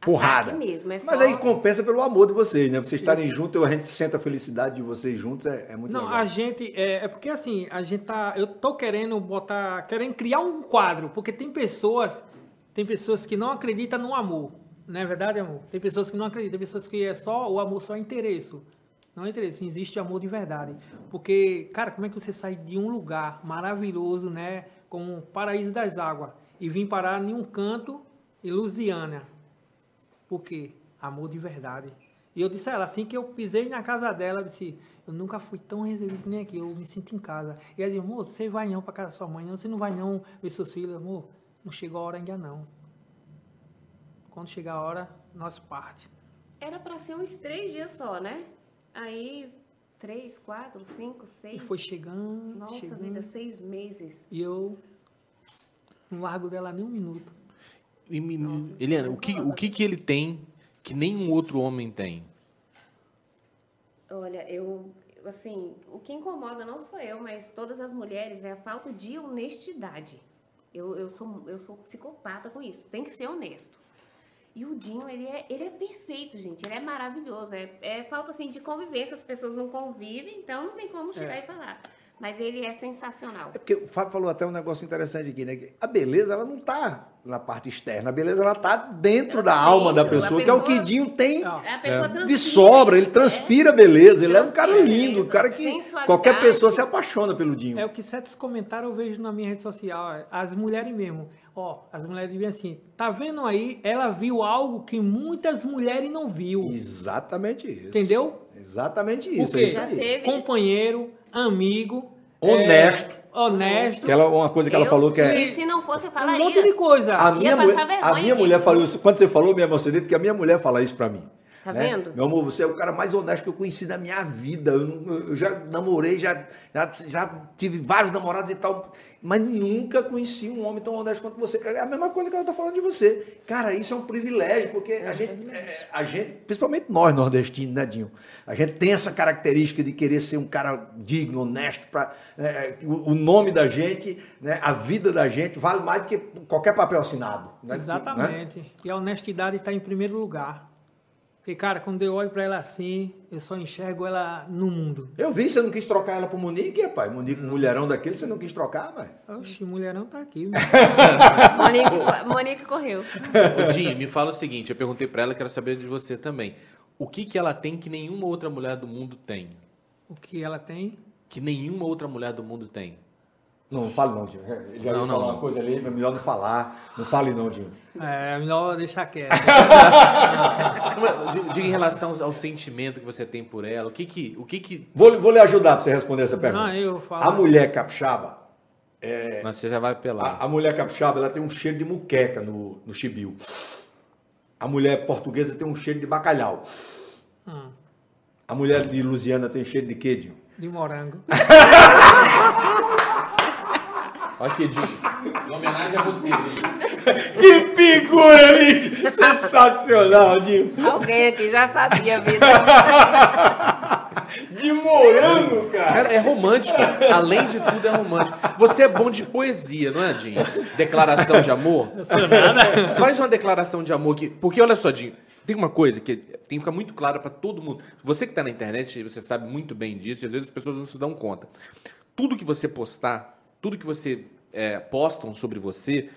Speaker 2: Porrada.
Speaker 5: Mesmo, é
Speaker 2: Mas
Speaker 5: só-
Speaker 2: aí compensa pelo amor de vocês, né? Vocês estarem juntos, a gente sente a felicidade de vocês juntos, é, é muito
Speaker 4: Não,
Speaker 2: legal.
Speaker 4: a gente. É, é porque assim, a gente tá. Eu tô querendo botar. Querendo criar um quadro, porque tem pessoas. Tem pessoas que não acreditam no amor. Não é verdade, amor? Tem pessoas que não acreditam, tem pessoas que é só. O amor só é interesse. Não é interesse, existe amor de verdade. Porque, cara, como é que você sai de um lugar maravilhoso, né? Como o paraíso das águas, e vir parar em um canto em Lusiana? Por quê? Amor de verdade. E eu disse a ela, assim que eu pisei na casa dela, eu disse, eu nunca fui tão recebido que nem aqui, eu me sinto em casa. E ela disse, amor, você vai não para casa da sua mãe, não, você não vai não ver seus filhos, amor, não chegou a hora ainda não. Quando chegar a hora, nós parte.
Speaker 5: Era pra ser uns três dias só, né? Aí, três, quatro, cinco,
Speaker 4: E
Speaker 5: seis.
Speaker 4: foi chegando,
Speaker 5: Nossa
Speaker 4: chegando,
Speaker 5: vida, seis meses.
Speaker 4: e eu não largo dela nem um minuto.
Speaker 3: E, me- Eliana, o que, o que que ele tem que nenhum outro homem tem?
Speaker 5: Olha, eu, assim, o que incomoda não sou eu, mas todas as mulheres é a falta de honestidade. Eu, eu, sou, eu sou psicopata com isso, tem que ser honesto. E o Dinho, ele é, ele é perfeito, gente, ele é maravilhoso. É, é falta, assim, de convivência, as pessoas não convivem, então não tem como chegar e falar. Mas ele é sensacional.
Speaker 2: É porque o Fábio falou até um negócio interessante aqui, né? que A beleza, ela não tá na parte externa, a beleza, ela tá dentro
Speaker 5: Ela
Speaker 2: da
Speaker 5: tá
Speaker 2: alma da
Speaker 5: dentro, a
Speaker 2: pessoa, que é o que
Speaker 5: pessoa-
Speaker 2: Dinho tem
Speaker 5: É pessoa
Speaker 2: de
Speaker 5: transpira
Speaker 2: sobra, ele
Speaker 5: né?
Speaker 2: transpira beleza, ele é um cara
Speaker 5: Transpira
Speaker 2: lindo, um cara que qualquer pessoa se apaixona pelo Dinho.
Speaker 4: É o que certos comentários eu vejo na minha rede social. é, As mulheres mesmo. Ó, as mulheres dizem assim, tá vendo aí? Ela viu algo que muitas mulheres não viu.
Speaker 2: Exatamente isso.
Speaker 4: Entendeu?
Speaker 2: Exatamente isso, é isso aí.
Speaker 5: teve-
Speaker 4: Companheiro, amigo.
Speaker 2: Honesto.
Speaker 4: é, honesto.
Speaker 2: Que ela, uma coisa que ela
Speaker 5: Eu-
Speaker 2: falou que é...
Speaker 5: E se não fosse, eu
Speaker 4: Um
Speaker 5: falaria.
Speaker 4: monte de coisa.
Speaker 2: A minha, mulher, a minha mulher falou isso. Quando você falou, me emocionei, porque a minha mulher fala isso pra mim.
Speaker 5: Tá
Speaker 2: né?
Speaker 5: vendo?
Speaker 2: Meu amor, você é o cara mais honesto que eu conheci na minha vida. Eu, eu já namorei, já, já, já tive vários namorados e tal, mas nunca conheci um homem tão honesto quanto você. É a mesma coisa que ela tá falando de você. Cara, isso é um privilégio, porque a, gente, é, a gente, principalmente nós nordestinos, né, Dinho? A gente tem essa característica de querer ser um cara digno, honesto, para o, o nome da gente, né, a vida da gente vale mais do que qualquer papel assinado. né? Né?
Speaker 4: Exatamente. E a honestidade está em primeiro lugar. Porque, cara, quando eu olho para ela assim, eu só enxergo ela no mundo.
Speaker 2: Eu vi, você não quis trocar ela pro Monique, rapaz. Monique, um mulherão daquele, você não quis trocar, velho.
Speaker 4: Oxi, mulherão tá aqui.
Speaker 5: Monique, Monique correu.
Speaker 3: Ô, Dinho, me fala o seguinte, eu perguntei pra ela, quero saber de você também. O que que ela tem que nenhuma outra mulher do mundo tem?
Speaker 4: o que ela tem?
Speaker 3: Que nenhuma outra mulher do mundo tem?
Speaker 2: Não, não fale não, Dinho. Ele já
Speaker 3: Não,
Speaker 2: ia
Speaker 3: não,
Speaker 2: falar
Speaker 3: não.
Speaker 2: uma coisa ali, mas melhor não falar. Não fale não, Dinho.
Speaker 4: É, melhor deixar quieto.
Speaker 3: De- Diga em relação ao sentimento que você tem por ela, o que que... O que, que...
Speaker 2: Vou, vou lhe ajudar para você responder essa pergunta.
Speaker 4: Não, eu falo.
Speaker 2: A mulher capixaba,
Speaker 3: Mas você já vai pelar.
Speaker 2: a, a mulher capixaba, ela tem um cheiro de muqueca no, no chibio. A mulher portuguesa tem um cheiro de bacalhau.
Speaker 4: Hum,
Speaker 2: A mulher de Lusiana tem cheiro de quê, Dinho?
Speaker 4: de morango.
Speaker 3: Olha aqui, Dinho. Em homenagem a você, Dinho.
Speaker 2: Que figura ali! Sensacional, Dinho!
Speaker 5: Alguém aqui já sabia, vida.
Speaker 2: De morango, cara!
Speaker 3: Cara, é romântico. Além de tudo, é romântico. Você é bom de poesia, não é, Dinho? Declaração de amor. Faz uma declaração de amor aqui. Porque, olha só, Dinho, tem uma coisa que tem que ficar muito clara pra todo mundo. Você que tá na internet, você sabe muito bem disso, e às vezes as pessoas não se dão conta. Tudo que você postar, tudo que você é, postam sobre você,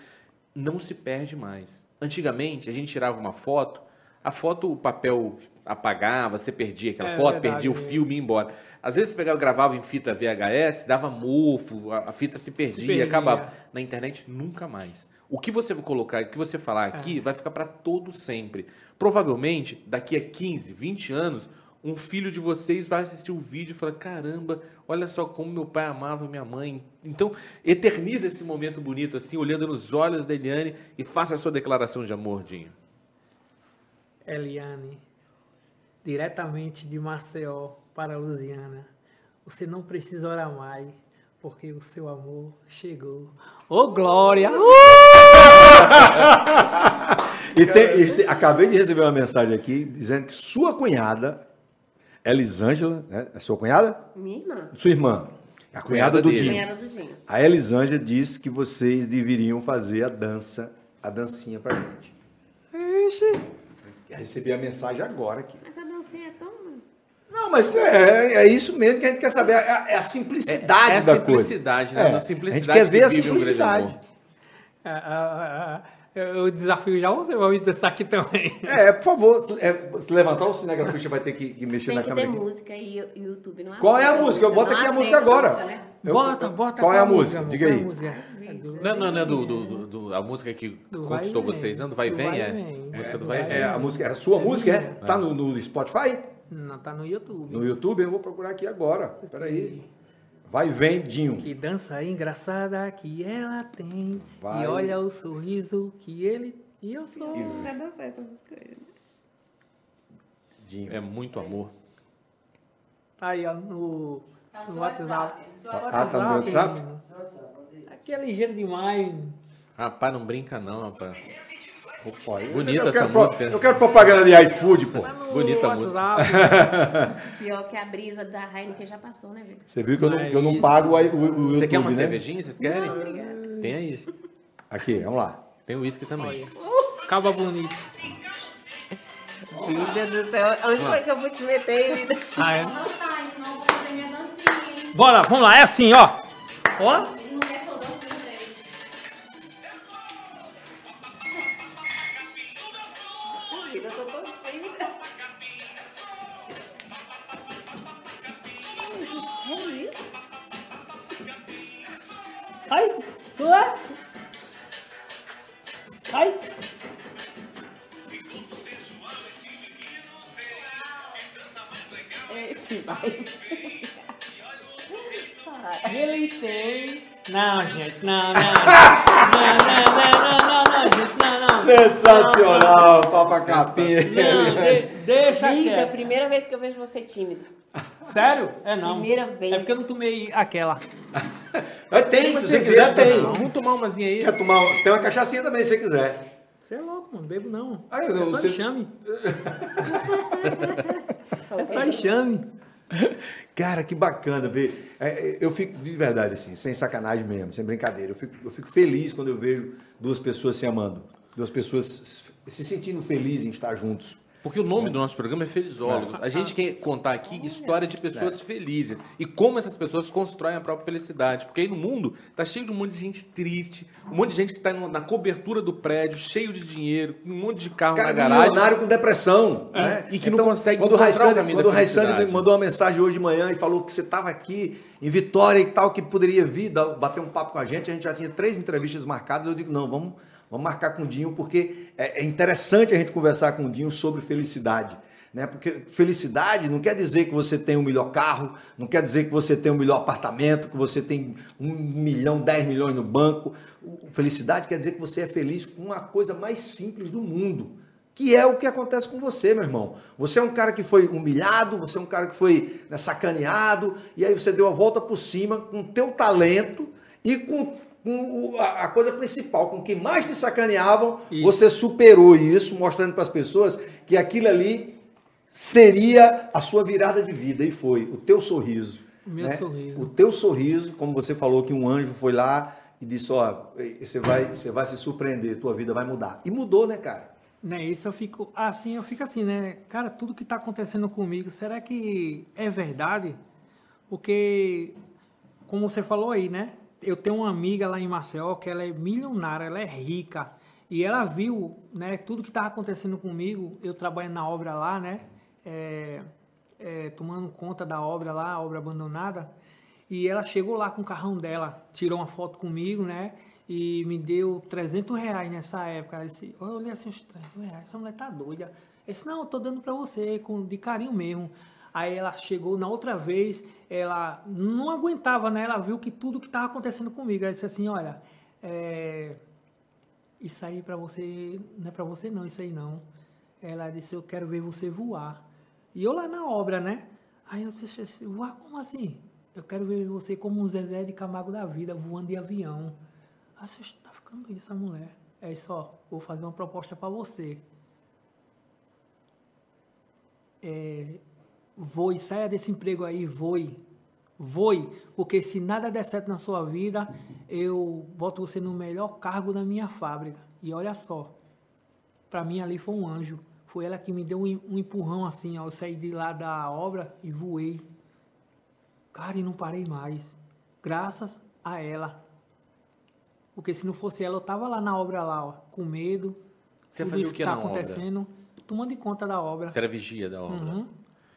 Speaker 3: não se perde mais. Antigamente, a gente tirava uma foto, a foto, o papel apagava, você perdia aquela
Speaker 4: É
Speaker 3: foto,
Speaker 4: verdade.
Speaker 3: perdia o filme e ia embora. Às vezes você pegava, gravava em fita VHS, dava mofo, a, a fita se perdia,
Speaker 4: perdia.
Speaker 3: acabava. Na internet, nunca mais. O que você colocar, o que você falar aqui, vai ficar para todo sempre. Provavelmente, daqui a 15, 20 anos, um filho de vocês vai assistir o vídeo e falar: caramba, olha só como meu pai amava minha mãe. Então, eterniza esse momento bonito assim, olhando nos olhos da Eliane e faça a sua declaração de amor, Dinho.
Speaker 4: Eliane, diretamente de Maceió para Lusiana. Você não precisa orar mais, porque o seu amor chegou. Ô, Glória!
Speaker 2: E tem- e se- acabei de receber uma mensagem aqui dizendo que sua cunhada, Elisângela, né? É sua cunhada?
Speaker 5: Minha irmã.
Speaker 2: Sua irmã. A cunhada,
Speaker 3: Cunhada
Speaker 2: do. Dinho.
Speaker 5: Cunhada do Dinho.
Speaker 2: A Elisângela disse que vocês deveriam fazer a dança, a dancinha pra gente.
Speaker 4: Ixi,
Speaker 2: Recebi a mensagem agora aqui.
Speaker 5: Mas a dancinha é tão.
Speaker 2: Não, mas é, é isso mesmo que a gente quer saber. É, a- é a simplicidade
Speaker 3: É- é a
Speaker 2: da
Speaker 3: simplicidade,
Speaker 2: coisa.
Speaker 3: né? Na simplicidade
Speaker 2: A gente quer ver a simplicidade.
Speaker 4: Eu desafio já você vai me dançar aqui também.
Speaker 2: É, por favor, se- é, se levantar o cinegrafista vai ter que, que mexer
Speaker 5: Tem
Speaker 2: na
Speaker 5: que
Speaker 2: câmera. aqui.
Speaker 5: música e o YouTube não
Speaker 2: Qual é a música? Eu boto aqui a música agora.
Speaker 5: música, né?
Speaker 2: Eu-
Speaker 4: bota, bota.
Speaker 2: Qual é a música? Diga
Speaker 4: Qual é
Speaker 2: aí.
Speaker 4: a? É
Speaker 3: Não, não, não é do, do, do- do- a música que conquistou
Speaker 4: Vem.
Speaker 3: vocês, não? Do Vai e
Speaker 4: Do
Speaker 3: Vem,
Speaker 4: Vai e
Speaker 3: é?
Speaker 4: Vem.
Speaker 3: Música
Speaker 4: É,
Speaker 3: do Vai Vem.
Speaker 2: É, a música, é a sua música, é? Tá no, no Spotify?
Speaker 4: Não, tá no YouTube.
Speaker 2: No YouTube? Eu vou procurar aqui agora. Peraí. Vai, vem, Dinho.
Speaker 4: Que dança engraçada que ela tem.
Speaker 2: Vai.
Speaker 4: E olha o sorriso que ele. E eu sou.
Speaker 5: Já dançou essa música.
Speaker 2: Dinho.
Speaker 3: É muito amor.
Speaker 4: Tá aí, ó, no,
Speaker 1: Tá
Speaker 4: no WhatsApp.
Speaker 1: WhatsApp.
Speaker 2: Ah, tá no WhatsApp?
Speaker 4: Aqui é ligeiro demais.
Speaker 3: Rapaz, não brinca não, rapaz.
Speaker 2: Opa, eu-
Speaker 3: Bonita
Speaker 2: eu
Speaker 3: essa
Speaker 2: quero pro-
Speaker 3: música.
Speaker 2: Eu quero propaganda de iFood, pô.
Speaker 4: Tá
Speaker 3: Bonita a
Speaker 4: WhatsApp.
Speaker 5: Pior que a brisa da Heineken já passou, né, Vitor?
Speaker 2: Você viu que eu não, que eu não pago o, o, o YouTube,
Speaker 3: Você quer uma
Speaker 2: né?
Speaker 3: cervejinha? Vocês querem? Tem aí.
Speaker 2: Aqui, vamos lá.
Speaker 3: Tem uísque também.
Speaker 4: Caba bonito.
Speaker 5: Vida do céu, onde foi que eu vou te meter, vida?
Speaker 4: Ah, é?
Speaker 1: Não sai, senão eu vou fazer minha dancinha, hein?
Speaker 4: Bora, vamos lá, é assim, ó. Ó. ué. Ai.
Speaker 5: Esse vai.
Speaker 4: Ele tem. Não, gente, não, não. Não, não, não, não, não, não, gente, não, não.
Speaker 2: Sensacional, Papa Capinha.
Speaker 4: Não, de- deixa
Speaker 5: Vida,
Speaker 4: quieto.
Speaker 5: primeira vez que eu vejo você tímido.
Speaker 4: Sério? É não.
Speaker 5: Primeira vez.
Speaker 4: É porque eu não tomei aquela.
Speaker 2: Mas tem, se você quiser, tem.
Speaker 3: Não, Vamos tomar umazinha aí.
Speaker 2: Quer tomar, tem uma cachaçinha também, se você quiser.
Speaker 4: Você é louco, mano. Bebo não.
Speaker 2: Ah, eu
Speaker 4: é só
Speaker 2: sei-
Speaker 4: enxame. É só enxame.
Speaker 2: Cara, que bacana ver. É, é, eu fico, de verdade, assim, sem sacanagem mesmo, sem brincadeira. Eu fico, eu fico feliz quando eu vejo duas pessoas se amando. Duas pessoas se sentindo felizes em estar juntos.
Speaker 3: Porque o nome do nosso programa é Felizólogos. A gente quer contar aqui história de pessoas felizes e como essas pessoas constroem a própria felicidade. Porque aí no mundo tá cheio de um monte de gente triste, um monte de gente que tá na cobertura do prédio, cheio de dinheiro, com um monte de carro
Speaker 2: Cara,
Speaker 3: na garagem.
Speaker 2: milionário com depressão. né?
Speaker 3: e que não consegue
Speaker 2: quando o Raissane, quando
Speaker 3: da
Speaker 2: o Raissane me mandou uma mensagem hoje de manhã e falou que você estava aqui em Vitória e tal, que poderia vir, dar- bater um papo com a gente. A gente já tinha três entrevistas marcadas. Eu digo, não, vamos, vamos marcar com o Dinho, porque é, é interessante a gente conversar com o Dinho sobre felicidade. Né? Porque felicidade não quer dizer que você tem o melhor carro, não quer dizer que você tem o melhor apartamento, que você tem um milhão, dez milhões no banco. Felicidade quer dizer que você é feliz com a coisa mais simples do mundo que é o que acontece com você, meu irmão. Você é um cara que foi humilhado, você é um cara que foi né, sacaneado, e aí você deu a volta por cima com o teu talento e com, com a coisa principal, com quem mais te sacaneavam,
Speaker 4: Isso.
Speaker 2: você superou isso, mostrando para as pessoas que aquilo ali seria a sua virada de vida, e foi o teu sorriso.
Speaker 4: Meu
Speaker 2: né?
Speaker 4: sorriso.
Speaker 2: O teu sorriso, como você falou que um anjo foi lá e disse, ó, você vai, você vai se surpreender, tua vida vai mudar. E mudou, né, cara?
Speaker 4: Né, isso eu fico assim, eu fico assim, né? Cara, tudo que está acontecendo comigo, será que é verdade? Porque, como você falou aí, né? Eu tenho uma amiga lá em Maceió que ela é milionária, ela é rica. E ela viu, né, tudo que estava acontecendo comigo, eu trabalhando na obra lá, né? é, é, tomando conta da obra lá, a obra abandonada. E ela chegou lá com o carrão dela, tirou uma foto comigo, né? E me deu 300 reais nessa época. Ela disse, eu olhei assim, os 300 reais, essa mulher tá doida. Eu disse, não, eu tô dando pra você, com, de carinho mesmo. Aí ela chegou na outra vez, ela não aguentava, né? Ela viu que tudo que estava acontecendo comigo. Ela disse assim, olha, é, isso aí pra você, não é pra você não, isso aí não. Ela disse, eu quero ver você voar. E eu lá na obra, né? Aí eu disse, voar como assim? Eu quero ver você como um Zezé de Camargo da vida, voando de avião. Aí você tá ficando doida essa mulher. É isso, ó, vou fazer uma proposta pra você. É, voe, saia desse emprego aí, voe. Voe, porque se nada der certo na sua vida, eu boto você no melhor cargo da minha fábrica. E olha só, para mim ali foi um anjo, Foi ela que me deu um, empurrão assim, ó. Eu saí de lá da obra e voei. Cara, e não parei mais. Graças a ela. Porque se não fosse ela, eu tava lá na obra lá, ó, com medo.
Speaker 3: Você fazia o que
Speaker 4: tá
Speaker 3: na obra?
Speaker 4: acontecendo, tomando conta da obra.
Speaker 3: Você era vigia da obra.
Speaker 4: Uhum.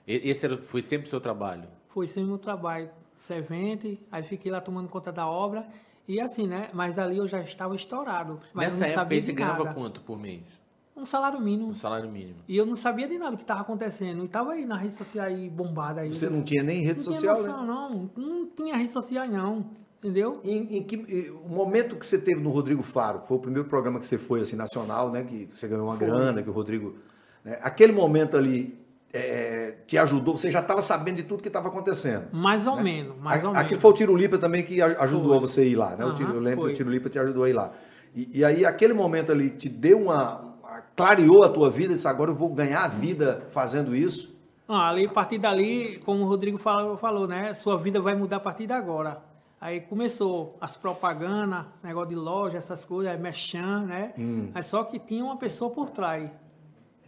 Speaker 3: E- Esse era, foi sempre o seu trabalho.
Speaker 4: Foi sempre meu trabalho, servente, aí fiquei lá tomando conta da obra. E assim, né? Mas ali eu já estava estourado. Mas eu
Speaker 3: Nessa
Speaker 4: não
Speaker 3: época você
Speaker 4: de
Speaker 3: ganhava quanto por mês?
Speaker 4: Um salário mínimo.
Speaker 3: Um salário mínimo.
Speaker 4: E eu não sabia de nada o que estava acontecendo. E tava aí na rede social aí, bombada aí.
Speaker 2: Você não tinha nem rede
Speaker 4: Não
Speaker 2: social,
Speaker 4: tinha
Speaker 2: né?
Speaker 4: noção, não. Não tinha rede social, não. Entendeu?
Speaker 2: Em, em que, em- o momento que você teve no Rodrigo Faro, que foi o primeiro programa que você foi assim nacional, né, que você ganhou uma grana, que o Rodrigo, né, aquele momento ali é, te ajudou. Você já estava sabendo de tudo que estava acontecendo.
Speaker 4: Mais ou menos, mais
Speaker 2: A-
Speaker 4: ou
Speaker 2: Aqui
Speaker 4: menos.
Speaker 2: foi o Tiro Lipa também que ajudou
Speaker 4: Foi.
Speaker 2: você a ir lá, né? O
Speaker 4: Aham,
Speaker 2: Tiro- eu lembro que
Speaker 4: foi.
Speaker 2: o Tiro Lipa te ajudou a ir lá. E, e aí aquele momento ali te deu uma, clareou a tua vida, disse agora eu vou ganhar a vida fazendo isso.
Speaker 4: Ah, ali, a partir dali, como o Rodrigo falou, falou, né? Sua vida vai mudar a partir de agora. Aí começou as propagandas, negócio de loja, essas coisas, aí mexan, né?
Speaker 2: Hum.
Speaker 4: Mas só que tinha uma pessoa por trás.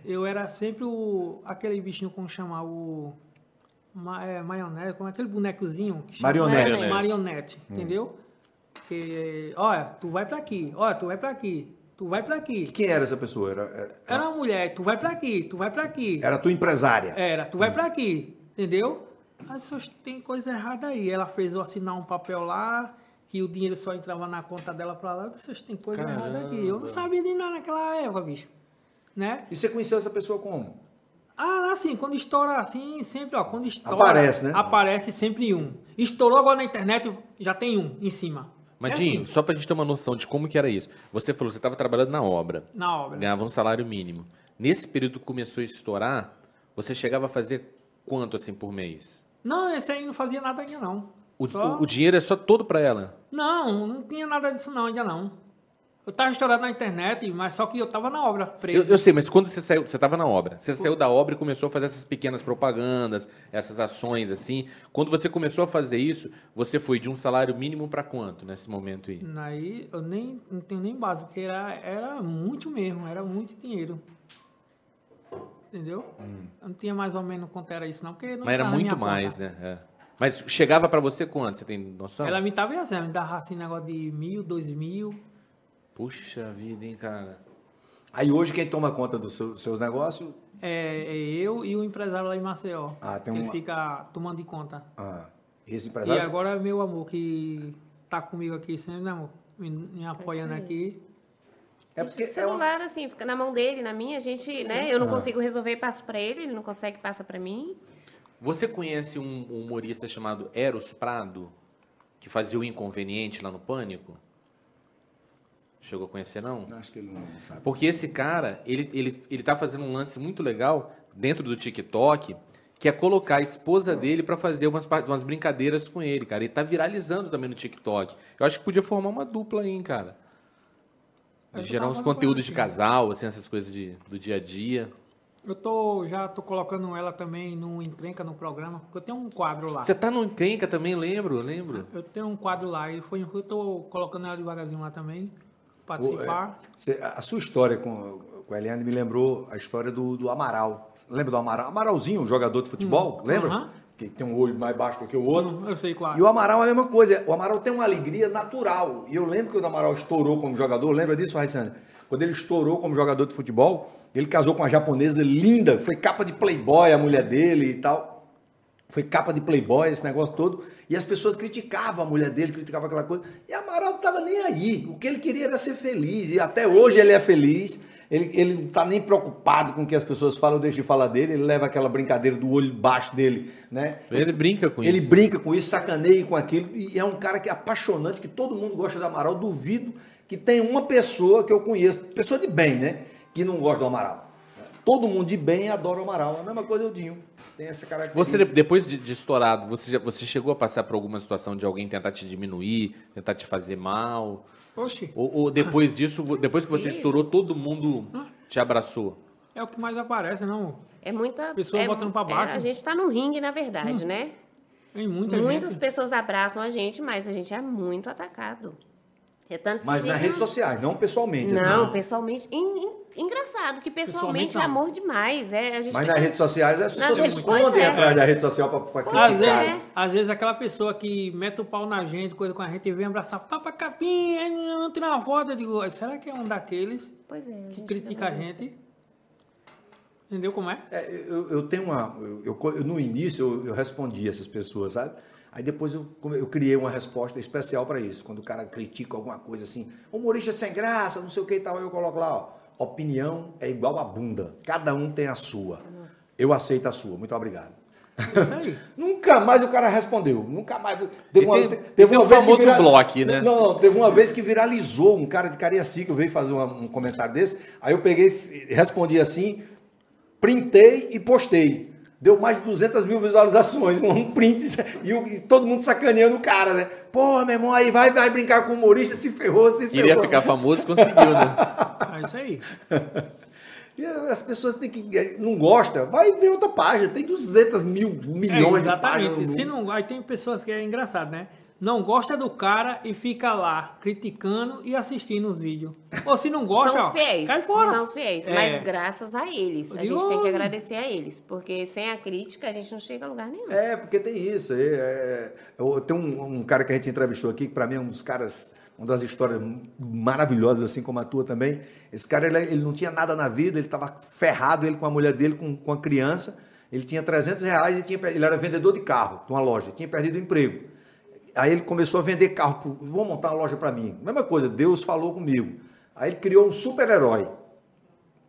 Speaker 4: Eu era sempre o. aquele bichinho, como chama? O. Ma, é, maionese, como é aquele bonecozinho? que chama?
Speaker 2: Marionete.
Speaker 3: Marionete.
Speaker 4: Marionete, entendeu? Que, olha, tu vai pra aqui, olha, tu vai pra aqui, tu vai pra aqui.
Speaker 2: Quem era essa pessoa? Era, era,
Speaker 4: Era uma mulher, tu vai pra aqui, tu vai pra aqui.
Speaker 2: era a tua empresária.
Speaker 4: Era, tu vai pra aqui, entendeu? Aí só tem coisa errada aí. Ela fez eu assinar um papel lá, que o dinheiro só entrava na conta dela pra lá. "Oxe, tem coisa errada aqui. Eu não sabia de nada naquela época, bicho. Né?
Speaker 2: E você conheceu essa pessoa como?
Speaker 4: Ah, assim, quando estoura assim, sempre, ó, quando estoura.
Speaker 2: Aparece, né?
Speaker 4: Aparece sempre um. Estourou agora na internet, já tem um em cima.
Speaker 3: Madinho,
Speaker 4: É assim,
Speaker 3: só pra gente ter uma noção de como que era isso. Você falou, você estava trabalhando na obra,
Speaker 4: na obra.
Speaker 3: ganhava um salário mínimo. Nesse período que começou a estourar, você chegava a fazer quanto assim por mês?
Speaker 4: Não, esse aí não fazia nada ainda, não.
Speaker 3: O,
Speaker 4: Só-
Speaker 3: o- o dinheiro é só todo pra ela.
Speaker 4: Não, não tinha nada disso não, ainda não. Eu tava estourado na internet, mas só que eu tava na obra, preso.
Speaker 3: Eu, eu sei, mas quando você saiu, você estava na obra. Você saiu da obra e começou a fazer essas pequenas propagandas, essas ações assim. Quando você começou a fazer isso, você foi de um salário mínimo para quanto nesse momento aí?
Speaker 4: Aí eu nem não tenho nem base, porque era, era muito mesmo, era muito dinheiro. Entendeu? Eu não tinha mais ou menos quanto era isso, não, porque não
Speaker 3: Hum. Mas era muito mais,
Speaker 4: conta.
Speaker 3: né? É. Mas chegava para você quanto? Você tem noção?
Speaker 4: Ela me tava assim, me dava assim negócio de mil, dois mil.
Speaker 3: Puxa vida, hein, cara.
Speaker 2: Aí hoje quem toma conta dos seu- seus negócios?
Speaker 4: É, é eu e o empresário lá em Maceió.
Speaker 2: Ah, tem
Speaker 4: Ele
Speaker 2: uma-
Speaker 4: fica tomando de conta.
Speaker 2: Ah, esse
Speaker 4: E
Speaker 2: empresário.
Speaker 4: agora é meu amor que tá comigo aqui sempre, né, amor? Me, me apoiando aqui.
Speaker 2: é
Speaker 5: O
Speaker 2: porque é uma-
Speaker 5: celular, assim, fica na mão dele, na minha, a gente, né? Eu não consigo resolver, passo pra ele, ele não consegue, passa pra mim.
Speaker 3: Você conhece um um humorista chamado Eros Prado, que fazia o inconveniente lá no Pânico? Chegou a conhecer, não?
Speaker 2: Acho que ele não sabe.
Speaker 3: Porque esse cara, ele, ele, ele tá fazendo um lance muito legal dentro do TikTok, que é colocar a esposa dele pra fazer umas, umas brincadeiras com ele, cara. Ele tá viralizando também no TikTok. Eu acho que podia formar uma dupla aí, hein, cara.
Speaker 4: Eu
Speaker 3: Gerar uns conteúdos de casal, assim, essas coisas de, do dia a dia.
Speaker 4: Eu tô, já tô colocando ela também no encrenca no programa, porque eu tenho um quadro lá.
Speaker 3: Você tá no Encrenca também, lembro, lembro.
Speaker 4: Eu tenho um quadro lá e foi, eu tô colocando ela devagarzinho lá também, participar.
Speaker 2: Você- a sua história com, com a Eliane me lembrou a história do, do Amaral. Lembra do Amaral? Amaralzinho, um jogador de futebol, lembra?
Speaker 4: Hum, aham.
Speaker 2: Que tem um olho mais baixo do que o outro.
Speaker 4: Hum, Eu sei qual.
Speaker 2: E o Amaral é a mesma coisa. O Amaral tem uma alegria natural. E eu lembro que o Amaral estourou como jogador. Lembra disso, Raissane? Quando ele estourou como jogador de futebol, ele casou com uma japonesa linda. Foi capa de Playboy a mulher dele e tal. Foi capa de Playboy, esse negócio todo. E as pessoas criticavam a mulher dele, criticavam aquela coisa. E Amaral não estava nem aí. O que ele queria era ser feliz. E até hoje ele é feliz. Ele, ele não está nem preocupado com o que as pessoas falam ou deixam de falar dele. Ele leva aquela brincadeira do olho baixo dele, né?
Speaker 3: Ele brinca com
Speaker 2: Ele
Speaker 3: isso.
Speaker 2: brinca com isso, sacaneia com aquilo. E é um cara que é apaixonante, que todo mundo gosta do Amaral. Duvido que tenha uma pessoa que eu conheço, pessoa de bem, né? Que não gosta do Amaral. Todo mundo de bem adora o Amaral. A mesma coisa é o Dinho. Tem essa característica.
Speaker 3: Você, depois de, de estourado, você, já- você chegou a passar por alguma situação de alguém tentar te diminuir, tentar te fazer mal?
Speaker 4: Oxi,
Speaker 3: Ou, ou depois disso, depois que você estourou, todo mundo te abraçou?
Speaker 4: é o que mais aparece, não?
Speaker 5: É muita.
Speaker 4: Pessoa
Speaker 5: é,
Speaker 4: botando pra baixo.
Speaker 5: é, a gente tá no ringue, na verdade, né?
Speaker 4: Tem muita
Speaker 5: Muitas
Speaker 4: gente.
Speaker 5: pessoas abraçam a gente, mas a gente é muito atacado. É tanto que
Speaker 2: Mas nas redes
Speaker 5: não-
Speaker 2: sociais, não pessoalmente. assim.
Speaker 5: Não, pessoalmente. en- en- engraçado, que pessoalmente
Speaker 4: Pessoalmente,
Speaker 5: é amor demais. É, a gente
Speaker 2: Mas
Speaker 5: fica-
Speaker 2: nas redes sociais as pessoas se escondem
Speaker 5: é.
Speaker 2: atrás da rede social para criticar.
Speaker 4: Às vezes,
Speaker 5: é.
Speaker 4: às vezes aquela pessoa que mete o pau na gente, coisa com a gente, e vem abraçar, papa capim, aí não tirar uma foto, eu digo, será que é um daqueles
Speaker 5: Pois é.
Speaker 4: que critica a gente? Entendeu como é?
Speaker 2: É, eu, eu tenho uma. Eu, eu- eu- no início eu, eu respondi essas pessoas, sabe? Aí depois eu, eu criei uma resposta especial para isso. Quando o cara critica alguma coisa assim, humorista sem graça, não sei o que e tal, eu coloco lá, ó. Opinião é igual a bunda. Cada um tem a sua. Eu aceito a sua. Muito obrigado.
Speaker 4: Aí.
Speaker 2: Nunca mais o cara respondeu. Nunca mais. Teve
Speaker 3: tem- e tem o
Speaker 2: vez que
Speaker 3: bloco, né?
Speaker 2: Não, não, teve uma vez que viralizou um cara de Cariacica, eu veio fazer uma- um comentário desse. Aí eu peguei, respondi assim, printei e postei. Deu mais de 200 mil visualizações, um print e, o- e todo mundo sacaneando o cara, né? Pô, meu irmão, aí vai, vai brincar com o humorista, se ferrou, se
Speaker 3: Queria
Speaker 2: ferrou.
Speaker 3: ficar famoso, conseguiu, né?
Speaker 4: É isso aí.
Speaker 2: E as pessoas têm que. Não gosta, vai ver outra página. Tem 200 mil,
Speaker 4: É,
Speaker 2: milhões de
Speaker 4: exatamente.
Speaker 2: páginas.
Speaker 4: Se não, aí tem pessoas que é engraçado, né? Não gosta do cara e fica lá criticando e assistindo os vídeos. Ou se não gosta,
Speaker 5: São
Speaker 4: ó,
Speaker 5: os fiéis.
Speaker 4: cai fora.
Speaker 5: São os fiéis.
Speaker 4: É.
Speaker 5: Mas graças a eles. A
Speaker 4: digo,
Speaker 5: gente tem que agradecer a eles. Porque sem a crítica a gente não chega a lugar nenhum.
Speaker 2: É, porque tem isso. é, é, eu tenho um, um cara que a gente entrevistou aqui, que para mim é um dos caras, uma das histórias maravilhosas, assim como a tua também. Esse cara, ele, ele não tinha nada na vida, ele estava ferrado, ele com a mulher dele, com, com a criança. Ele tinha 300 reais e tinha, ele era vendedor de carro, de uma loja, tinha perdido o emprego. Aí ele começou a vender carro, pro- vou montar uma loja para mim. Mesma coisa, Deus falou comigo. Aí ele criou um super-herói,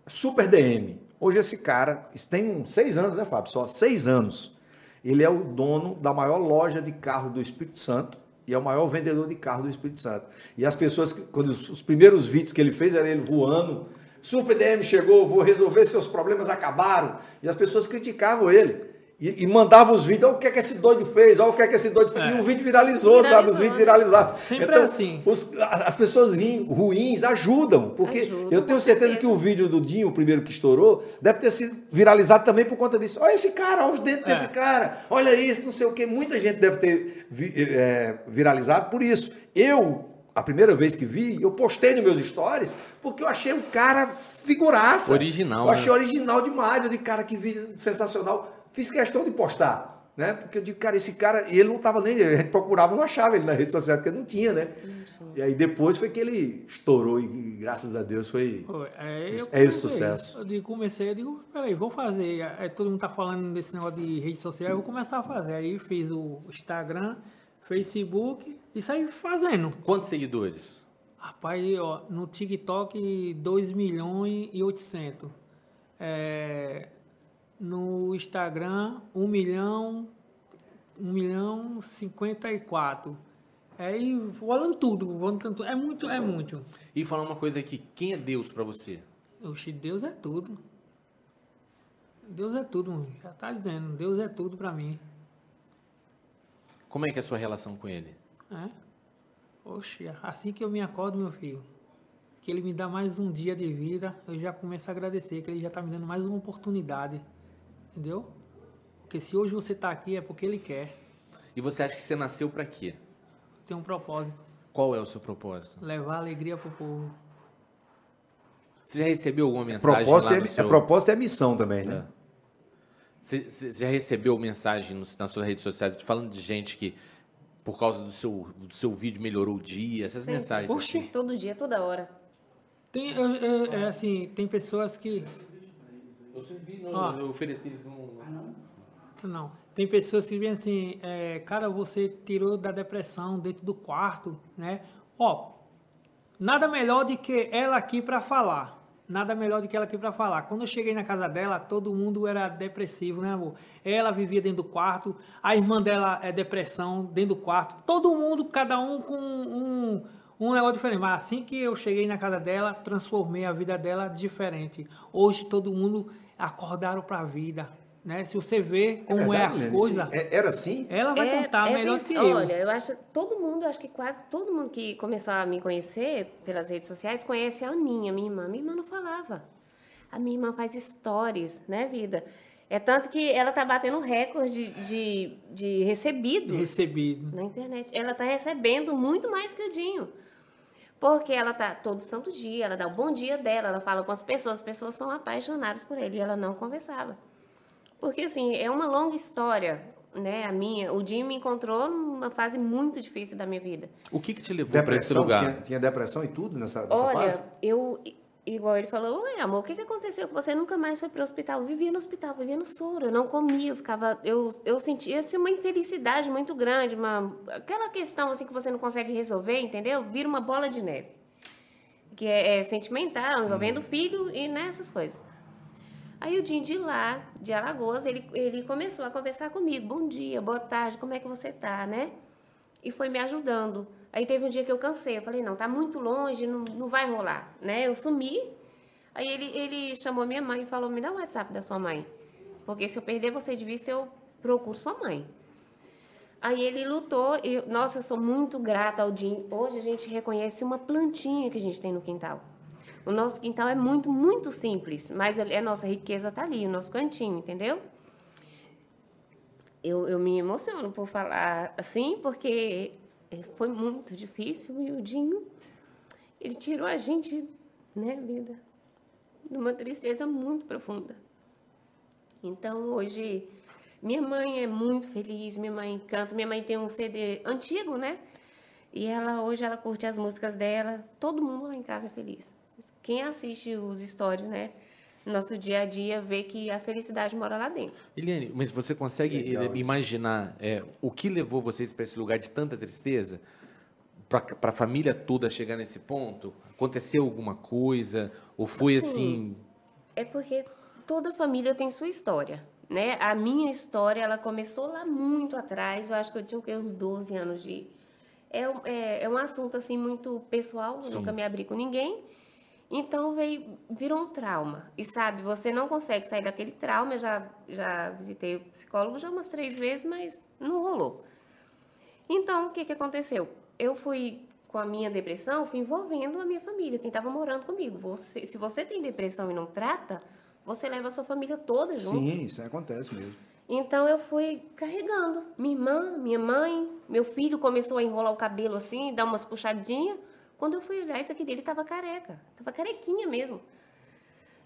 Speaker 2: Super DM. Hoje esse cara, isso tem seis anos, né, Fábio? Só seis anos. Ele é o dono da maior loja de carro do Espírito Santo e é o maior vendedor de carro do Espírito Santo. E as pessoas, quando os, os primeiros vídeos que ele fez, era ele voando. Super DM chegou, vou resolver seus problemas, acabaram. E as pessoas criticavam ele. E, e mandavam os vídeos, olha o que é que esse doido fez, olha o que é que esse doido fez.
Speaker 4: É.
Speaker 2: E o vídeo viralizou, sabe? Os
Speaker 5: Viralizou,
Speaker 2: vídeos
Speaker 5: né?
Speaker 2: viralizaram.
Speaker 4: Sempre é assim.
Speaker 2: os- as pessoas ruins ajudam, porque
Speaker 5: Ajudam,
Speaker 2: eu tenho certeza
Speaker 5: certeza.
Speaker 2: que o vídeo do Dinho, o primeiro que estourou, deve ter sido viralizado também por conta disso. Olha esse cara, olha os dentes
Speaker 4: É.
Speaker 2: desse cara, olha isso, não sei o quê. Muita gente deve ter vi- é, viralizado por isso. Eu, a primeira vez que vi, eu postei nos meus stories, porque eu achei o cara figuraça.
Speaker 3: Original,
Speaker 2: Eu achei
Speaker 3: né?
Speaker 2: original demais. Eu digo, cara, que vídeo sensacional. Fiz questão de postar. Né? Porque eu digo, cara, esse cara, e ele não estava nem, a gente procurava, não achava ele na rede social, porque não tinha, né? E aí depois foi que ele estourou e graças a Deus foi.
Speaker 4: É,
Speaker 2: É esse
Speaker 4: comecei.
Speaker 2: sucesso.
Speaker 4: Eu digo, comecei, eu digo, peraí, vou fazer. Aí todo mundo tá falando desse negócio de rede social, eu vou começar a fazer. Aí fiz o Instagram, Facebook e saí fazendo.
Speaker 3: Quantos seguidores?
Speaker 4: Rapaz, ó, no TikTok 2 milhões e 800. É, no Instagram 1 milhão, 1 milhão 54. Aí falando tudo, falando tudo. É muito, é muito.
Speaker 3: E falar uma coisa aqui, quem é Deus pra você?
Speaker 4: Deus é tudo. Deus é tudo, já tá dizendo. Deus é tudo pra mim.
Speaker 3: Como é que é a sua relação com ele?
Speaker 4: É? Oxe, assim que eu me acordo, meu filho, que ele me dá mais um dia de vida, eu já começo a agradecer, que ele já tá me dando mais uma oportunidade. Entendeu? Porque se hoje você tá aqui é porque ele quer.
Speaker 3: E você acha que você nasceu pra quê?
Speaker 4: Tem um propósito.
Speaker 3: Qual é o seu propósito?
Speaker 4: Levar alegria pro povo.
Speaker 3: Você já recebeu alguma mensagem
Speaker 2: Propósito
Speaker 3: lá
Speaker 2: é,
Speaker 3: no
Speaker 2: é
Speaker 3: seu...
Speaker 2: propósito é missão também, né?
Speaker 3: Você, você já recebeu mensagem no, nas suas redes sociais falando de gente que, por causa do seu, do seu vídeo, melhorou o dia? Essas
Speaker 5: Sempre.
Speaker 3: mensagens.
Speaker 4: Oxi.
Speaker 3: assim.
Speaker 5: Todo dia, toda hora.
Speaker 4: Tem, eu- eu- é assim, tem pessoas que
Speaker 3: Eu servi, não,
Speaker 4: Ó.
Speaker 3: eu ofereci eles um...
Speaker 4: Não. Tem pessoas que vêm assim, é, cara, você tirou da depressão dentro do quarto, né? Ó, nada melhor do que ela aqui para falar. Nada melhor do que ela aqui para falar. Quando eu cheguei na casa dela, todo mundo era depressivo, né, amor? Ela vivia dentro do quarto, a irmã dela é depressão dentro do quarto. Todo mundo, cada um com um, um negócio diferente. Mas assim que eu cheguei na casa dela, transformei a vida dela diferente. Hoje todo mundo acordaram para a vida, né? Se você vê como é,
Speaker 2: verdade,
Speaker 4: as
Speaker 2: Lene?
Speaker 4: coisas,
Speaker 2: Sim, é- Era assim?
Speaker 4: ela vai
Speaker 5: É-
Speaker 4: contar
Speaker 5: é
Speaker 4: melhor que eu.
Speaker 5: Olha, eu acho todo mundo, acho que quase todo mundo que começou a me conhecer pelas redes sociais conhece a Aninha, minha irmã. Minha irmã não falava. A minha irmã faz stories, né, vida? É tanto que ela tá batendo recorde de, de, de recebidos
Speaker 4: Recebido.
Speaker 5: na internet. Ela tá recebendo muito mais que o Dinho. Porque ela tá todo santo dia, ela dá o bom dia dela, ela fala com as pessoas, as pessoas são apaixonadas por ele e ela não conversava. Porque assim, é uma longa história, né, a minha. O Dinho me encontrou numa fase muito difícil da minha vida.
Speaker 3: O que, que te levou para esse
Speaker 2: Depressão,
Speaker 3: lugar?
Speaker 2: tinha, tinha depressão e tudo nessa, nessa
Speaker 5: Olha,
Speaker 2: fase?
Speaker 5: eu, igual ele falou, oi amor, o que, que aconteceu que você nunca mais foi para o hospital? Eu vivia no hospital, vivia no soro, eu não comia, eu ficava, eu, eu sentia assim, uma infelicidade muito grande, uma, aquela questão assim que você não consegue resolver, entendeu? Vira uma bola de neve, que é, é sentimental, envolvendo o filho e nessas coisas. Aí o Dinho de lá, de Alagoas, ele, ele começou a conversar comigo, bom dia, boa tarde, como é que você tá, né? e foi me ajudando. Aí teve um dia que eu cansei, eu falei, não, tá muito longe, não, não vai rolar, né? Eu sumi, aí ele, ele chamou minha mãe e falou, me dá o WhatsApp da sua mãe, porque se eu perder você de vista, eu procuro sua mãe. Aí ele lutou, e, nossa, eu sou muito grata ao Dinho. Hoje a gente reconhece uma plantinha que a gente tem no quintal. O nosso quintal é muito, muito simples, mas a nossa riqueza tá ali, o nosso cantinho, entendeu? eu, eu me emociono por falar assim, porque eh, foi muito difícil o Dinho, ele tirou a gente, né, vida, numa tristeza muito profunda. Então, hoje, minha mãe é muito feliz, minha mãe canta, minha mãe tem um CD antigo, né? E ela, hoje, ela curte as músicas dela, todo mundo lá em casa é feliz. Quem assiste os stories, né? Nosso dia a dia vê que a felicidade mora lá dentro.
Speaker 3: Eliane, mas você consegue
Speaker 2: Legal
Speaker 3: imaginar é, o que levou vocês para esse lugar de tanta tristeza? Para a família toda chegar nesse ponto? Aconteceu alguma coisa? Ou foi assim?
Speaker 5: É porque toda família tem sua história, né? A minha história, ela começou lá muito atrás, eu acho que eu tinha o quê? uns 12 anos de... É, um- é, é um assunto, assim, muito pessoal, eu
Speaker 3: Sim.
Speaker 5: nunca me abri com ninguém. Então, veio, virou um trauma. E, sabe, você não consegue sair daquele trauma. Eu já, já visitei o psicólogo já umas três vezes, mas não rolou. Então, o que, que aconteceu? Eu fui, com a minha depressão, fui envolvendo a minha família, quem estava morando comigo. Você, se você tem depressão e não trata, você leva a sua família toda junto.
Speaker 2: Sim, isso acontece mesmo.
Speaker 5: Então eu fui carregando. Minha irmã, minha mãe, meu filho começou a enrolar o cabelo assim, dar umas puxadinhas. Quando eu fui olhar, isso aqui dele tava careca. Tava carequinha mesmo.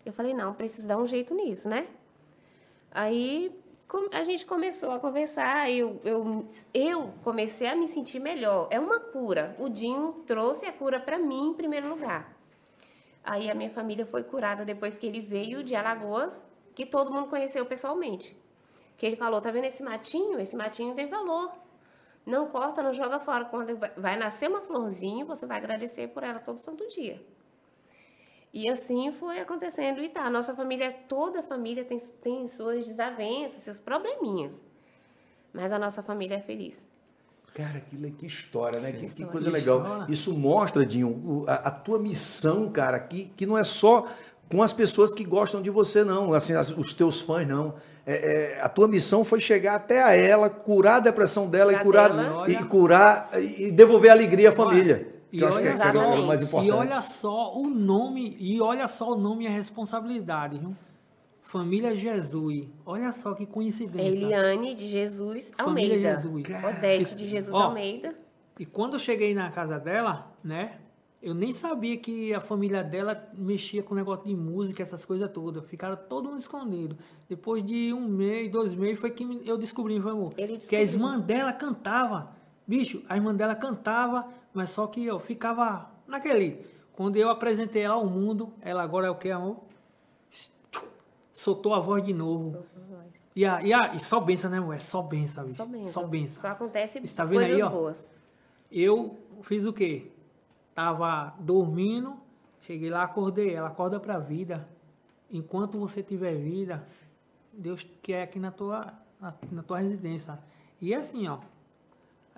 Speaker 5: Eu falei, não, preciso dar um jeito nisso, né? Aí a gente começou a conversar, eu, eu, eu comecei a me sentir melhor. É uma cura. O Dinho trouxe a cura para mim em primeiro lugar. Aí a minha família foi curada depois que ele veio de Alagoas, que todo mundo conheceu pessoalmente. Que ele falou, tá vendo esse matinho? Esse matinho tem valor. Não corta, não joga fora. Quando vai- nascer uma florzinha, você vai agradecer por ela todo santo dia. E assim foi acontecendo. E tá, a nossa família, toda a família tem, tem suas desavenças, seus probleminhas. Mas a nossa família é feliz.
Speaker 2: Cara, que, que história, né? Que, que
Speaker 5: história.
Speaker 2: coisa
Speaker 4: Que
Speaker 2: legal.
Speaker 4: história.
Speaker 2: Isso mostra, Dinho, a, a tua missão, cara, que, que não é só com as pessoas que gostam de você, não. Assim, as- os teus fãs, não. É, é, a tua missão foi chegar até a ela, curar a depressão dela e
Speaker 5: Curar
Speaker 2: curar,
Speaker 5: dela.
Speaker 2: e curar e devolver alegria à família.
Speaker 4: E
Speaker 2: é,
Speaker 4: olha
Speaker 2: que é
Speaker 5: só-
Speaker 4: E olha só o nome, e olha só o nome e a responsabilidade, viu? Família Jesus. Olha só que coincidência.
Speaker 5: Eliane de Jesus
Speaker 4: Família
Speaker 5: Almeida.
Speaker 4: Jesus.
Speaker 5: Odete de Jesus
Speaker 4: Ó,
Speaker 5: Almeida.
Speaker 4: E quando eu cheguei na casa dela, né? Eu nem sabia que a família dela mexia com negócio de música, essas coisas todas. Ficaram todo mundo escondido. Depois de um mês, dois meses, foi que eu descobri, foi, amor, que a irmã dela cantava. Bicho, a irmã dela cantava, mas só que eu ficava naquele. Quando eu apresentei ela ao mundo, ela agora é o que, amor? Soltou a voz de novo. E, a, e, a, e só benção, né, amor? É só benção, bicho.
Speaker 5: Só benção.
Speaker 4: Só benção.
Speaker 5: Só acontece
Speaker 4: Está vendo
Speaker 5: coisas
Speaker 4: aí, ó?
Speaker 5: boas.
Speaker 4: Eu fiz o quê? Tava dormindo, cheguei lá, acordei. Ela acorda pra vida. Enquanto você tiver vida, Deus quer aqui na tua, na, na tua residência. E é assim, ó.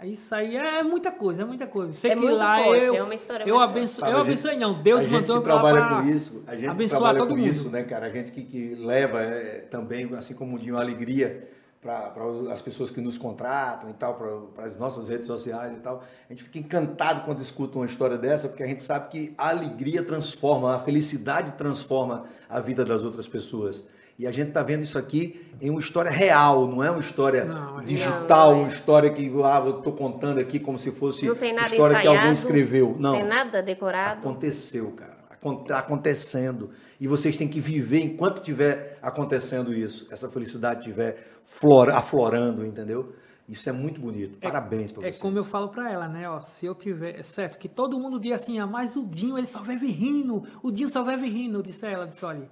Speaker 4: Isso aí é muita coisa, é muita coisa. Sei
Speaker 5: É
Speaker 4: que
Speaker 5: muito
Speaker 4: lá
Speaker 5: forte,
Speaker 4: eu,
Speaker 5: é uma história
Speaker 4: eu
Speaker 2: Sabe,
Speaker 4: eu
Speaker 2: a gente-
Speaker 4: abençoei não. Deus
Speaker 2: a gente
Speaker 4: mandou
Speaker 2: que trabalha
Speaker 4: pra
Speaker 2: com isso, a gente que
Speaker 4: abençoar
Speaker 2: trabalha
Speaker 4: todo
Speaker 2: com
Speaker 4: mundo.
Speaker 2: isso, né, cara? A gente que, que leva é, também, assim como o Dinho, alegria para as pessoas que nos contratam e tal, para as nossas redes sociais e tal. A gente fica encantado quando escuta uma história dessa, porque a gente sabe que a alegria transforma, a felicidade transforma a vida das outras pessoas. E a gente está vendo isso aqui em uma história real, não é uma história
Speaker 4: Não, é
Speaker 2: digital,
Speaker 5: Não, não é.
Speaker 2: uma história que ah, eu estou contando aqui como se fosse
Speaker 5: Não tem
Speaker 2: uma
Speaker 5: nada
Speaker 2: história que alguém
Speaker 5: ensaiado,
Speaker 2: escreveu. Não,
Speaker 5: tem nada decorado.
Speaker 2: aconteceu, cara. Está acontecendo. E vocês têm que viver enquanto estiver acontecendo isso, essa felicidade estiver flora, aflorando, entendeu? Isso é muito bonito. Parabéns para
Speaker 4: É
Speaker 2: vocês.
Speaker 4: como eu falo pra ela, né? Ó, se eu tiver. É certo que todo mundo diz assim, ah, mas o Dinho, ele só vive rindo. O Dinho só vive rindo. Eu disse a ela, disse, olha,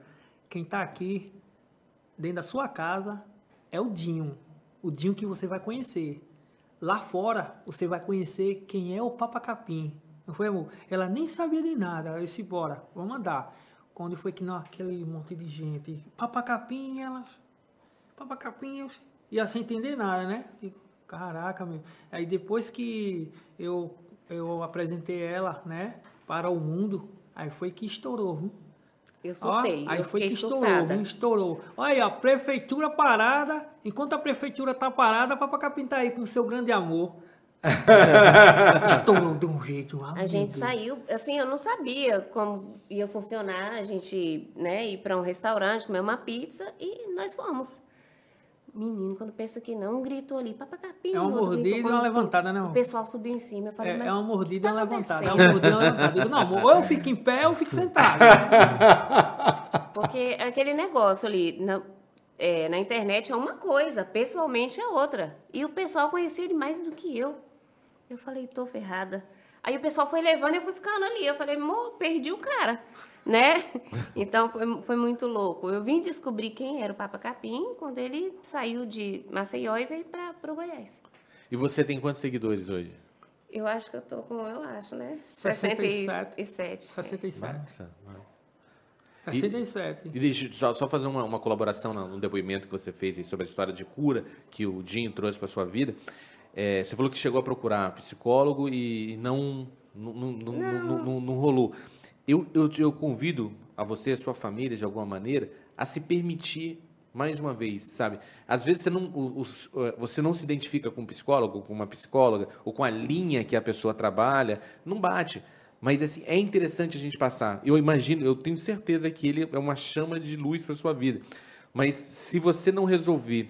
Speaker 4: quem tá aqui dentro da sua casa é o Dinho. O Dinho que você vai conhecer. Lá fora, você vai conhecer quem é o Papa Capim. Não foi, amor? Ela nem sabia de nada. Eu disse, bora, vamos andar. Quando foi que não, aquele monte de gente. Papa Capim, ela papacapinhos, e ela sem entender nada, né? Digo, caraca, meu. Aí depois que eu, eu apresentei ela, né, para o mundo, aí foi que estourou, viu?
Speaker 5: Eu
Speaker 4: Ó,
Speaker 5: surtei.
Speaker 4: aí
Speaker 5: eu
Speaker 4: foi que estourou,
Speaker 5: surtada.
Speaker 4: viu? estourou. Olha aí, ó, prefeitura parada, enquanto a prefeitura tá parada, a Papacapim tá aí com o seu grande amor. estourou de um jeito. ah,
Speaker 5: A gente saiu, assim, eu não sabia como ia funcionar, a gente, né, ir para um restaurante, comer uma pizza e nós fomos. Menino, quando pensa que não, um gritou ali, papacapim.
Speaker 4: É uma mordida e uma levantada, né,
Speaker 5: O pessoal subiu em cima, eu falei,
Speaker 4: É, é uma mordida e
Speaker 5: tá
Speaker 4: uma levantada. É uma mordida e uma levantada. Eu Digo, não, amor, ou eu fico em pé ou eu fico sentado.
Speaker 5: Porque aquele negócio ali na, é, na internet é uma coisa, pessoalmente é outra. E o pessoal conhecia ele mais do que eu. Eu falei, tô ferrada. Aí o pessoal foi levando e eu fui ficando ali. Eu falei, amor, perdi o cara, né? Então foi, foi muito louco. Eu vim descobrir quem era o Papa Capim quando ele saiu de Maceió e veio para o Goiás.
Speaker 3: E você tem quantos seguidores hoje?
Speaker 5: Eu acho que eu tô com, eu acho, né?
Speaker 4: 67.
Speaker 5: 67.
Speaker 4: 67.
Speaker 3: Massa, massa.
Speaker 4: 67.
Speaker 3: E deixa eu só, só fazer uma, uma colaboração no, no depoimento que você fez aí sobre a história de cura que o Dinho trouxe para sua vida. É, você falou que chegou a procurar psicólogo e não não, não, não, não- rolou. Eu, eu, eu convido a você, a sua família, de alguma maneira, a se permitir mais uma vez, sabe? Às vezes você não, os- você não se identifica com um psicólogo, com uma psicóloga, ou com a linha que a pessoa trabalha, não bate. Mas assim, é interessante a gente passar. Eu imagino, eu tenho certeza que ele é uma chama de luz para sua vida. Mas se você não resolver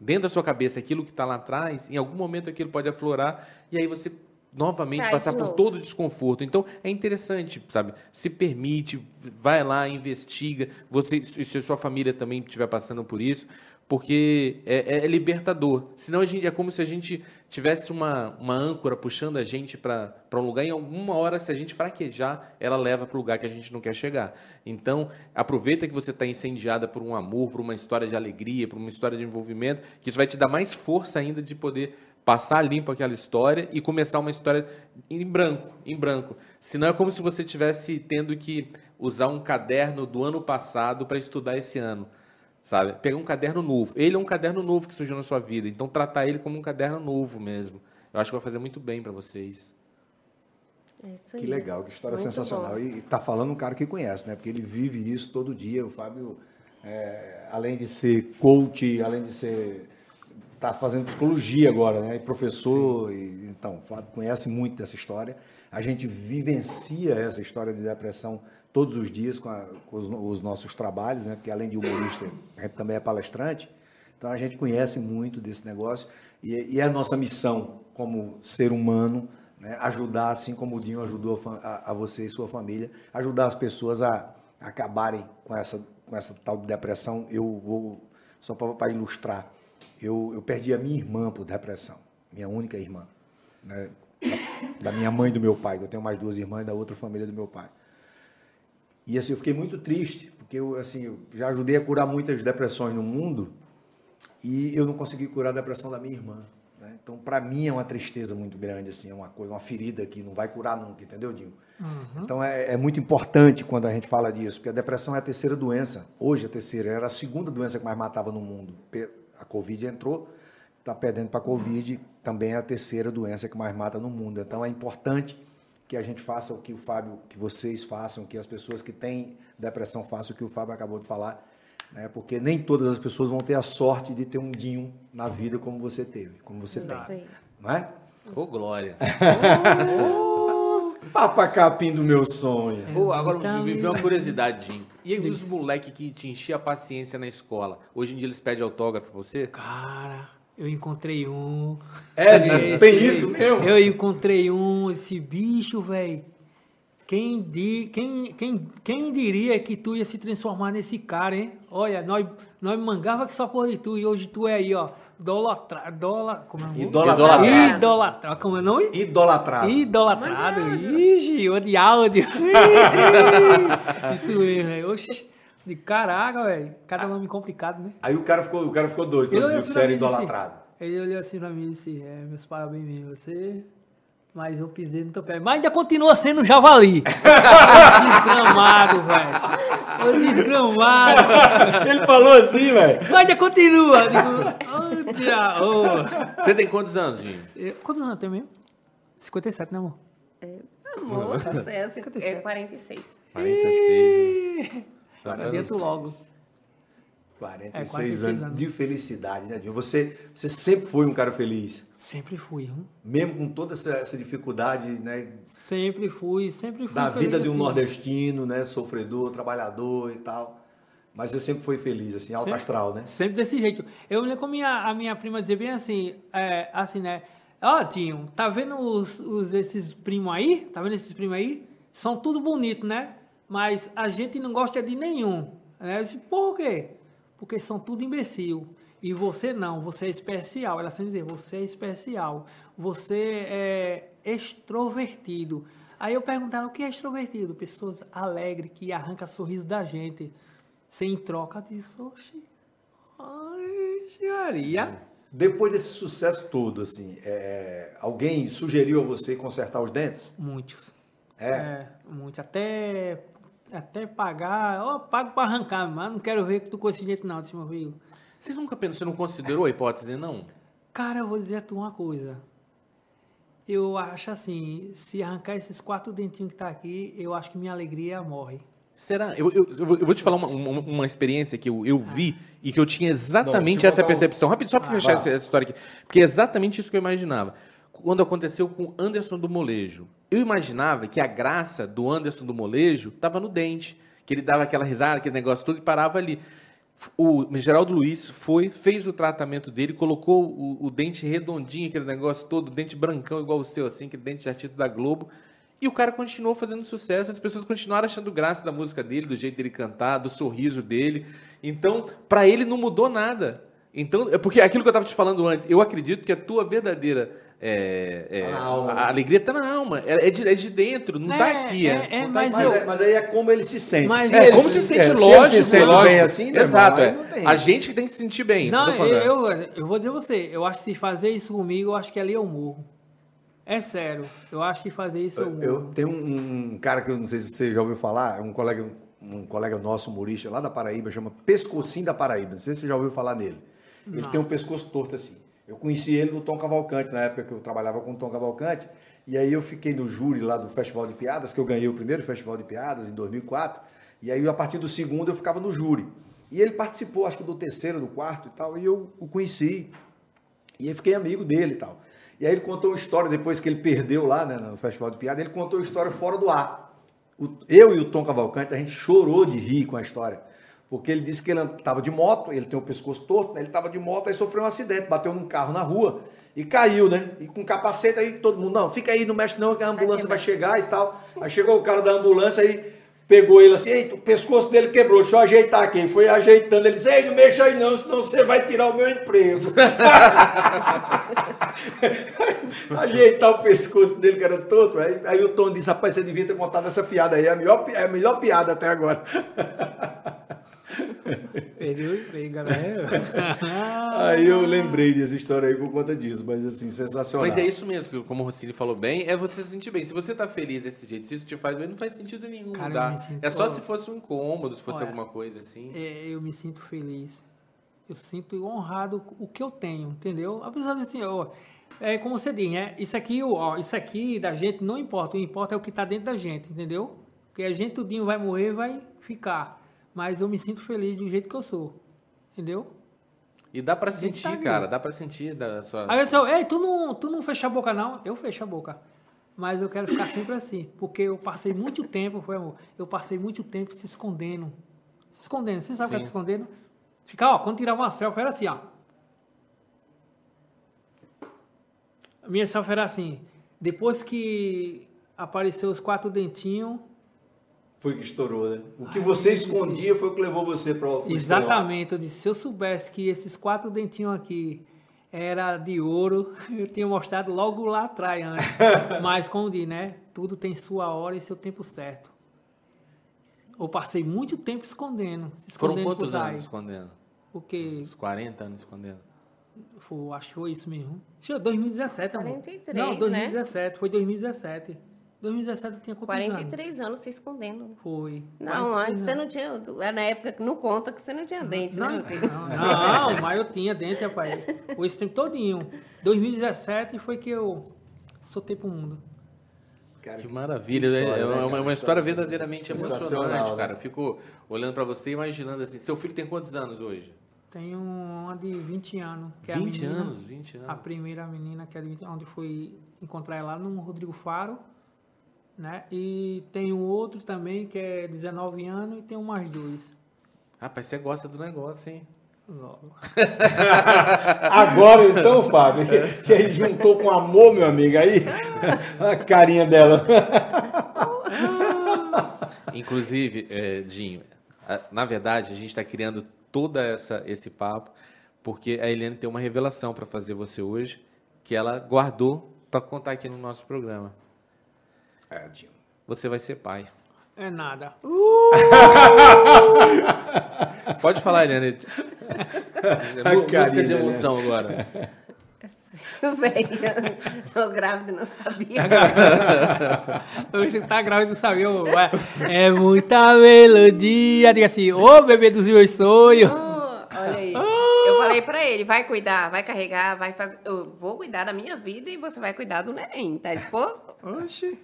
Speaker 3: dentro da sua cabeça aquilo que está lá atrás, em algum momento aquilo pode aflorar e aí você novamente
Speaker 5: Traz
Speaker 3: passar por
Speaker 5: novo.
Speaker 3: todo o desconforto. Então é interessante, sabe? Se permite, vai lá, investiga. Você se a sua família também estiver passando por isso, porque é, é libertador. Senão a gente é como se a gente tivesse uma, uma âncora puxando a gente para um lugar em alguma hora, se a gente fraquejar, ela leva para o lugar que a gente não quer chegar. Então, aproveita que você está incendiada por um amor, por uma história de alegria, por uma história de envolvimento, que isso vai te dar mais força ainda de poder passar limpo aquela história e começar uma história em branco, em branco. Senão é como se você tivesse tendo que usar um caderno do ano passado para estudar esse ano, sabe? Pegar um caderno novo. Ele é um caderno novo que surgiu na sua vida, então tratar ele como um caderno novo mesmo. Eu acho que vai fazer muito bem para vocês.
Speaker 5: É isso aí.
Speaker 2: Que legal, que história
Speaker 5: Muito
Speaker 2: sensacional.
Speaker 5: bom.
Speaker 2: E tá falando um cara que conhece, né? Porque ele vive isso todo dia. O Fábio, é, além de ser coach, além de ser. tá fazendo psicologia agora, né? E professor. E, então, o Fábio conhece muito dessa história. A gente vivencia essa história de depressão todos os dias com, a- com os, os nossos trabalhos, né? Porque além de humorista, a gente também é palestrante. Então a gente conhece muito desse negócio e, e é a nossa missão como ser humano né, ajudar, assim como o Dinho ajudou a, a- a você e sua família, ajudar as pessoas a, acabarem com essa, com essa tal de depressão. Eu vou, só para ilustrar, eu, eu perdi a minha irmã por depressão, minha única irmã, né, da, da minha mãe e do meu pai, eu tenho mais duas irmãs da outra família do meu pai. E assim, eu fiquei muito triste, porque eu, assim, eu já ajudei a curar muitas depressões no mundo e eu não consegui curar a depressão da minha irmã. né? Então, para mim, é uma tristeza muito grande, assim, é uma coisa, uma ferida que não vai curar nunca, entendeu, Dinho? Então, é, é muito importante quando a gente fala disso, porque a depressão é a terceira doença. Hoje, a terceira, era a segunda doença que mais matava no mundo. A Covid entrou, está perdendo para a Covid, também é a terceira doença que mais mata no mundo. Então, é importante que a gente faça o que o Fábio, que vocês façam, que as pessoas que têm depressão façam o que o Fábio acabou de falar, né? porque nem todas as pessoas vão ter a sorte de ter um Dinho na vida como você teve, como você
Speaker 5: Isso
Speaker 2: tem.
Speaker 5: aí.
Speaker 2: Não é?
Speaker 3: Ô, Glória!
Speaker 2: Papacapim do meu sonho.
Speaker 3: Pô, agora
Speaker 4: Então,
Speaker 3: me veio uma
Speaker 4: e-
Speaker 3: curiosidade, Jim. E aí, os moleques que te enchiam a paciência na escola? Hoje em dia eles pedem autógrafo pra você?
Speaker 4: Cara, eu encontrei um.
Speaker 2: É, Dinho, tem
Speaker 4: Esse-
Speaker 2: isso mesmo?
Speaker 4: Eu encontrei um, esse bicho, velho. Quem, di, quem, quem, quem diria que tu ia se transformar nesse cara, hein? Olha, nós, nós mangava que só por de tu e hoje tu é aí, ó. Dólar. Dólar. Como é o nome?
Speaker 2: Idolatrado.
Speaker 4: Idolatrado. Como é o nome?
Speaker 2: Idolatrado.
Speaker 4: Idolatrado. Ixi, de áudio. Isso mesmo, velho. Oxi. De caraca, velho. Cada nome complicado, né?
Speaker 2: Aí o cara ficou, o cara ficou doido
Speaker 4: Ele
Speaker 2: quando viu que
Speaker 4: assim
Speaker 2: você
Speaker 4: pra
Speaker 2: era
Speaker 4: disse-
Speaker 2: idolatrado.
Speaker 4: Ele olhou assim pra mim e disse, é, meus parabéns mesmo, você... Mas eu pisei no teu pé. Mas ainda continua sendo um javali. desgramado, velho. Desgramado.
Speaker 2: Ele falou assim, velho.
Speaker 4: Mas ainda continua. Digo, ô, tia, ô.
Speaker 3: Você tem quantos anos, Jim?
Speaker 4: Eu- Quantos anos tem mesmo? 57, né, amor?
Speaker 5: Amor, tá certo. É
Speaker 4: 57.
Speaker 5: 46.
Speaker 3: 46. né?
Speaker 4: Adianto logo.
Speaker 2: 46,
Speaker 4: 46
Speaker 2: anos,
Speaker 4: anos.
Speaker 2: de felicidade, né, Dinho? Você, você sempre foi um cara feliz.
Speaker 4: Sempre fui, hein?
Speaker 2: Mesmo com toda essa, essa dificuldade, né?
Speaker 4: Sempre fui, sempre fui.
Speaker 2: Da
Speaker 4: feliz
Speaker 2: vida de um
Speaker 4: assim.
Speaker 2: nordestino, né? Sofredor, trabalhador e tal. Mas você sempre foi feliz, assim, alto
Speaker 4: Sempre.
Speaker 2: astral, né?
Speaker 4: Sempre desse jeito. Eu lembro minha, a minha prima dizer bem assim, é, assim, né? Ó, Tinho, tá vendo os, os- esses primos aí? Tá vendo esses primos aí? São tudo bonito, né? Mas a gente não gosta de nenhum. Né? Eu disse, por quê? Porque são tudo imbecil. E você não, você é especial. Ela sempre dizia, você é especial. Você é extrovertido. Aí eu perguntava, o que é extrovertido? Pessoas alegres, que arrancam sorriso da gente. Sem troca disso, oxi. Ai, Maria.
Speaker 2: Depois desse sucesso todo, assim, é, alguém sugeriu a você consertar os dentes?
Speaker 4: Muitos.
Speaker 2: É?
Speaker 4: muitos. Até, até pagar. Ó, pago pra arrancar, mas não quero ver que tu com esse jeito não, disse meu filho.
Speaker 3: Você nunca pensou, você não considerou a hipótese, não?
Speaker 4: Cara, eu vou dizer a tu uma coisa. Eu acho assim, se arrancar esses quatro dentinhos que tá aqui, eu acho que minha alegria morre.
Speaker 3: Será? Eu, eu, eu vou- eu vou te falar uma, uma, uma experiência que eu, eu vi e que eu tinha exatamente essa
Speaker 2: um-
Speaker 3: percepção. Rápido, só para fechar
Speaker 2: vai.
Speaker 3: essa, essa história aqui. Porque é exatamente isso que eu imaginava. Quando aconteceu com Anderson do Molejo. Eu imaginava que a graça do Anderson do Molejo estava no dente. Que ele dava aquela risada, aquele negócio todo e parava ali. O Geraldo Luiz foi, fez o tratamento dele, colocou o, o dente redondinho, aquele negócio todo, dente brancão igual o seu, assim, aquele dente de artista da Globo. E o cara continuou fazendo sucesso, as pessoas continuaram achando graça da música dele, do jeito dele cantar, do sorriso dele. Então, pra ele não mudou nada. Então, é porque aquilo que eu tava te falando antes, eu acredito que a tua verdadeira é, é,
Speaker 2: Tá na alma,
Speaker 3: a
Speaker 2: né?
Speaker 3: alegria tá na alma, é, é de, é de dentro, não tá
Speaker 4: É,
Speaker 3: aqui.
Speaker 4: é, é,
Speaker 3: não tá
Speaker 4: mas
Speaker 3: aqui.
Speaker 4: Eu-
Speaker 2: mas aí é como ele se sente.
Speaker 4: Mas
Speaker 2: se
Speaker 3: É,
Speaker 2: ele
Speaker 3: como se sente,
Speaker 2: é,
Speaker 3: lógico,
Speaker 2: se ele se sente
Speaker 3: lógico.
Speaker 2: bem assim, né,
Speaker 3: Exato,
Speaker 2: irmão?
Speaker 3: É.
Speaker 2: tem.
Speaker 3: A gente que tem que se sentir bem.
Speaker 4: Não,
Speaker 3: eu
Speaker 4: eu, eu, vou dizer você, eu acho que se fazer isso comigo, eu acho que ali eu morro. É sério, eu acho que fazer isso eu morro.
Speaker 2: Eu tenho um, um cara que eu não sei se você já ouviu falar, é um colega, um colega nosso, humorista, lá da Paraíba, chama Pescocinho da Paraíba. Não sei se você já ouviu falar nele. Ele tem um pescoço torto assim. Eu conheci ele no Tom Cavalcante, na época que eu trabalhava com o Tom Cavalcante. E aí eu fiquei no júri lá do Festival de Piadas, que eu ganhei o primeiro Festival de Piadas em 2004. E aí a partir do segundo eu ficava no júri. E ele participou, acho que do terceiro, do quarto e tal, e eu o conheci. E eu fiquei amigo dele e tal. E aí ele contou uma história, depois que ele perdeu lá né, no Festival de Piada, ele contou uma história fora do ar. Eu e o Tom Cavalcante, a gente chorou de rir com a história. Porque ele disse que ele estava de moto, ele tem o pescoço torto, né, ele estava de moto, aí sofreu um acidente, bateu num carro na rua e caiu, né? E com capacete aí todo mundo, não, fica aí, não mexe não, que a ambulância vai chegar e tal. Aí chegou o cara da ambulância aí, pegou ele assim, eita, o pescoço dele quebrou, deixa eu ajeitar aqui. Foi ajeitando, ele disse, ei, não mexa aí não, senão você vai tirar o meu emprego. Ajeitar o pescoço dele, que era torto. Aí, aí o Tom disse, rapaz, você devia ter contado essa piada aí, é a melhor, é a melhor piada até agora.
Speaker 4: Perdeu o emprego, galera.
Speaker 2: Aí eu lembrei dessa história aí por conta disso, mas assim, sensacional.
Speaker 3: Mas é isso mesmo, que como o Rossini falou bem, é você se sentir bem. Se você tá feliz desse jeito, se isso te faz bem, não faz sentido nenhum
Speaker 4: Cara, eu
Speaker 3: mudar.
Speaker 4: me sinto-
Speaker 3: É só se fosse um incômodo, se fosse
Speaker 4: Olha,
Speaker 3: alguma coisa assim.
Speaker 4: É, eu me sinto feliz. Eu sinto honrado o que eu tenho, entendeu? Apesar de assim, ó, é como você diz, né? Isso aqui, ó, isso aqui da gente não importa. O que importa é o que está dentro da gente, entendeu? Porque a gente tudinho vai morrer, vai ficar. Mas eu me sinto feliz do jeito que eu sou, entendeu?
Speaker 3: E dá pra
Speaker 4: tá
Speaker 3: sentir,
Speaker 4: aqui.
Speaker 3: cara, dá pra sentir da sua.
Speaker 4: Aí eu disse, ei, tu não, tu não fecha a boca não? Eu fecho a boca. Mas eu quero ficar sempre assim, porque eu passei muito tempo, foi amor, eu passei muito tempo se escondendo. Se escondendo. Você sabe o que é se escondendo? Ficar, ó, quando tirava uma selfie era assim, ó. A minha selfie era assim. Depois que apareceu os quatro dentinhos,
Speaker 2: Foi que estourou, né? O que você escondia foi o que levou você para o
Speaker 4: Exatamente, eu disse, se eu soubesse que esses quatro dentinhos aqui era de ouro, eu tinha mostrado logo lá atrás, antes. Mas como diz, né? Tudo tem sua hora e seu tempo certo. Eu passei muito tempo escondendo. se
Speaker 3: Foram
Speaker 4: escondendo
Speaker 3: quantos anos escondendo?
Speaker 4: O que?
Speaker 3: Uns 40 anos escondendo.
Speaker 4: Foi, acho que foi isso mesmo. Acho que foi 2017, amor.
Speaker 5: 43,
Speaker 4: Não,
Speaker 5: né?
Speaker 4: 2017. Foi 2017. 2017 eu tinha quantos anos?
Speaker 5: 43 anos se escondendo.
Speaker 4: Foi.
Speaker 5: Não,
Speaker 4: 43
Speaker 5: antes você
Speaker 4: anos.
Speaker 5: não tinha. Era na época que não conta que você não tinha dente, né,
Speaker 4: Não,
Speaker 5: meu filho?
Speaker 4: não, não, mas eu tinha dente, rapaz. Foi esse tempo todinho. 2017 foi que eu soltei pro mundo.
Speaker 2: Cara,
Speaker 3: Que maravilha,
Speaker 2: que
Speaker 3: é-
Speaker 2: história,
Speaker 3: é
Speaker 2: né,
Speaker 3: uma,
Speaker 2: cara?
Speaker 3: uma história verdadeiramente emocionante,
Speaker 2: né?
Speaker 3: cara. Eu fico olhando pra você e imaginando assim. Seu filho tem quantos anos hoje?
Speaker 4: Tenho uma de 20 anos. Que é a
Speaker 3: 20
Speaker 4: menina,
Speaker 3: anos, 20
Speaker 4: A
Speaker 3: anos.
Speaker 4: primeira menina, que é de 20, onde fui encontrar ela no Rodrigo Faro. Né? E tem um outro também que é 19 anos e tem um mais dois.
Speaker 3: Rapaz, você gosta do negócio, hein?
Speaker 4: Logo.
Speaker 2: Agora então, Fábio, que, que aí juntou com amor, meu amigo, aí a carinha dela.
Speaker 3: Inclusive, é, Dinho, na verdade, a gente está criando toda essa esse papo porque a Eliane tem uma revelação para fazer você hoje que ela guardou para contar aqui no nosso programa.
Speaker 2: É, Dinho.
Speaker 3: Você vai ser pai.
Speaker 4: É nada.
Speaker 3: Pode falar, Eliane.
Speaker 2: A
Speaker 3: Música
Speaker 2: carinha
Speaker 3: de
Speaker 2: da
Speaker 3: emoção agora.
Speaker 5: Velho, tô grávida e não sabia.
Speaker 4: Você tá grávida, não sabia? ué. É muita melodia. Diga assim, ô bebê dos meus sonhos.
Speaker 5: Oh, olha aí. Eu falei pra ele, vai cuidar, vai carregar, vai fazer. Eu vou cuidar da minha vida e você vai cuidar do neném. Tá disposto?
Speaker 4: Oxi.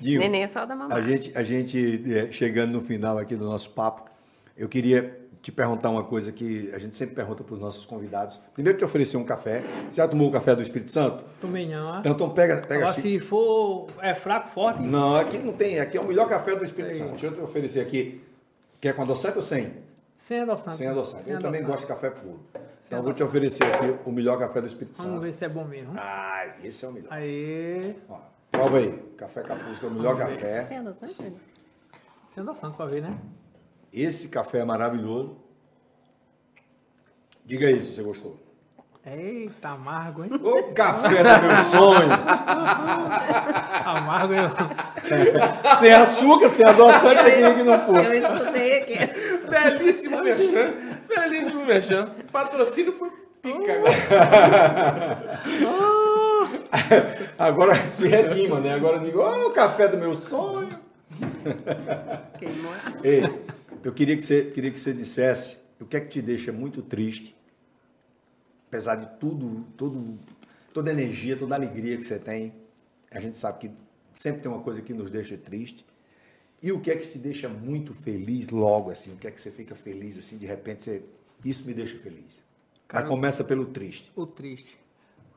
Speaker 2: Dinho,
Speaker 5: Neném é só da mamãe.
Speaker 2: a gente, a gente é, chegando no final aqui do nosso papo, eu queria te perguntar uma coisa que a gente sempre pergunta para os nossos convidados. Primeiro, te oferecer um café. Você já tomou o café do Espírito Santo?
Speaker 4: Tomei não,
Speaker 2: Então, então pega, pega a
Speaker 4: Agora,
Speaker 2: xícara.
Speaker 4: se for é fraco, forte,
Speaker 2: Não, aqui não tem. Aqui é o melhor café do Espírito Santo. Deixa eu te oferecer aqui. Quer com adoçante ou sem?
Speaker 4: sem adoçante.
Speaker 2: Sem adoçante. Eu
Speaker 4: Sem
Speaker 2: também
Speaker 4: adoçante.
Speaker 2: gosto de café puro. Então eu vou te oferecer aqui o melhor café do Espírito
Speaker 4: Vamos
Speaker 2: Santo.
Speaker 4: ver se é bom mesmo.
Speaker 2: Ah, esse é o melhor.
Speaker 4: Aê.
Speaker 2: Ó, prova aí. Café Cafusca é o melhor café.
Speaker 5: Você é adotante, Júnior?
Speaker 4: Sem adoçante pra ver, né?
Speaker 2: Esse café é maravilhoso. Diga aí se você gostou.
Speaker 4: Eita, amargo, hein?
Speaker 2: O café do meu sonho.
Speaker 4: Amargo, eu...
Speaker 2: Sem açúcar, sem adoçante, eu queria que não
Speaker 5: Eu
Speaker 2: fosse.
Speaker 5: escutei aqui.
Speaker 3: Belíssimo merchan. Belíssimo merchan. Patrocínio foi pica agora.
Speaker 2: Agora se redima, né? Agora eu digo, ó, o café do meu sonho.
Speaker 5: Queimou.
Speaker 2: Ei, eu queria que, você, queria que você dissesse o que é que te deixa muito triste, apesar de tudo, tudo, toda a energia, toda a alegria que você tem. A gente sabe que sempre tem uma coisa que nos deixa triste. E o que é que te deixa muito feliz logo, assim? O que é que você fica feliz, assim, de repente você... Isso me deixa feliz. Mas começa pelo triste.
Speaker 4: O triste.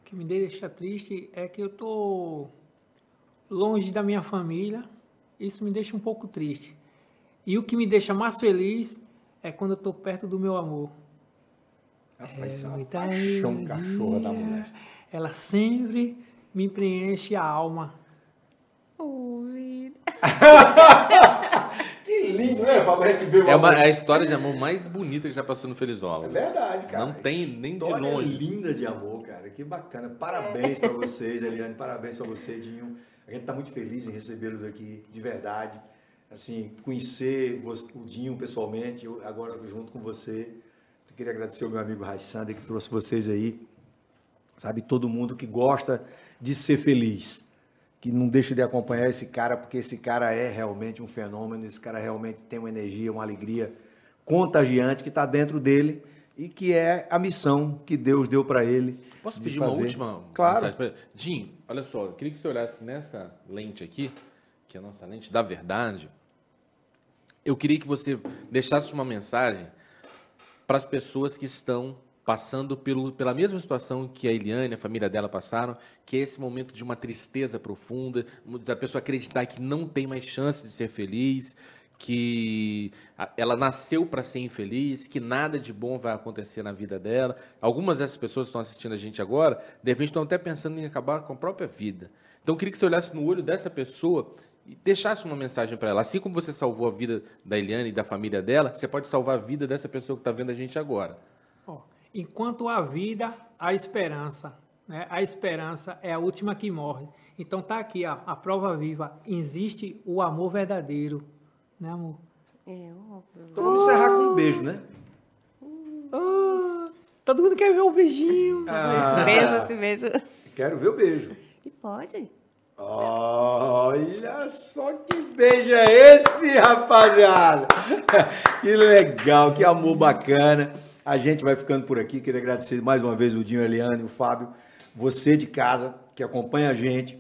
Speaker 4: O que me deixa triste é que eu tô longe da minha família. Isso me deixa um pouco triste. E o que me deixa mais feliz é quando eu tô perto do meu amor.
Speaker 2: Rapaz, é uma
Speaker 4: muita
Speaker 2: paixão
Speaker 4: melodia.
Speaker 2: cachorra da mulher.
Speaker 4: Ela sempre me preenche a alma.
Speaker 5: Ui.
Speaker 2: Que lindo, né? Ver o
Speaker 3: É uma- é a história de amor mais bonita que já passou no Felizola.
Speaker 2: É verdade, cara.
Speaker 3: Não tem nem de
Speaker 2: História
Speaker 3: longe.
Speaker 2: linda de amor, cara. Que bacana. Parabéns pra vocês, Eliane. Parabéns pra você, Dinho. A gente tá muito feliz em recebê-los aqui, de verdade. Assim, conhecer o Dinho pessoalmente, agora junto com você. Eu queria agradecer ao meu amigo Raissander que trouxe vocês aí. Sabe, todo mundo que gosta de ser feliz. Que não deixa de acompanhar esse cara, porque esse cara é realmente um fenômeno, esse cara realmente tem uma energia, uma alegria contagiante que está dentro dele e que é a missão que Deus deu para ele.
Speaker 3: Posso pedir uma
Speaker 2: fazer.
Speaker 3: última
Speaker 2: Claro.
Speaker 3: mensagem? Jim, olha só, eu queria que você olhasse nessa lente aqui, que é a nossa lente da verdade. Eu queria que você deixasse uma mensagem para as pessoas que estão passando pelo, pela mesma situação que a Eliane, a família dela passaram, que é esse momento de uma tristeza profunda, da pessoa acreditar que não tem mais chance de ser feliz, que ela nasceu para ser infeliz, que nada de bom vai acontecer na vida dela. Algumas dessas pessoas que estão assistindo a gente agora, de repente estão até pensando em acabar com a própria vida. Então eu queria que você olhasse no olho dessa pessoa e deixasse uma mensagem para ela. Assim como você salvou a vida da Eliane e da família dela, você pode salvar a vida dessa pessoa que está vendo a gente agora.
Speaker 4: Ó, enquanto há vida, há esperança. Né? A esperança é a última que morre. Então tá aqui ó, a prova viva. Existe o amor verdadeiro. Né, amor?
Speaker 5: É, ó,
Speaker 2: Então vamos encerrar com um beijo, né?
Speaker 4: Ah, todo mundo quer ver o beijinho.
Speaker 2: Ah.
Speaker 5: Esse beijo, esse beijo.
Speaker 2: Quero ver o beijo.
Speaker 5: E pode.
Speaker 2: Olha só que beijo é esse, rapaziada! Que legal, que amor bacana. A gente vai ficando por aqui. Queria agradecer mais uma vez o Dinho, a Eliane, o Fábio, você de casa que acompanha a gente,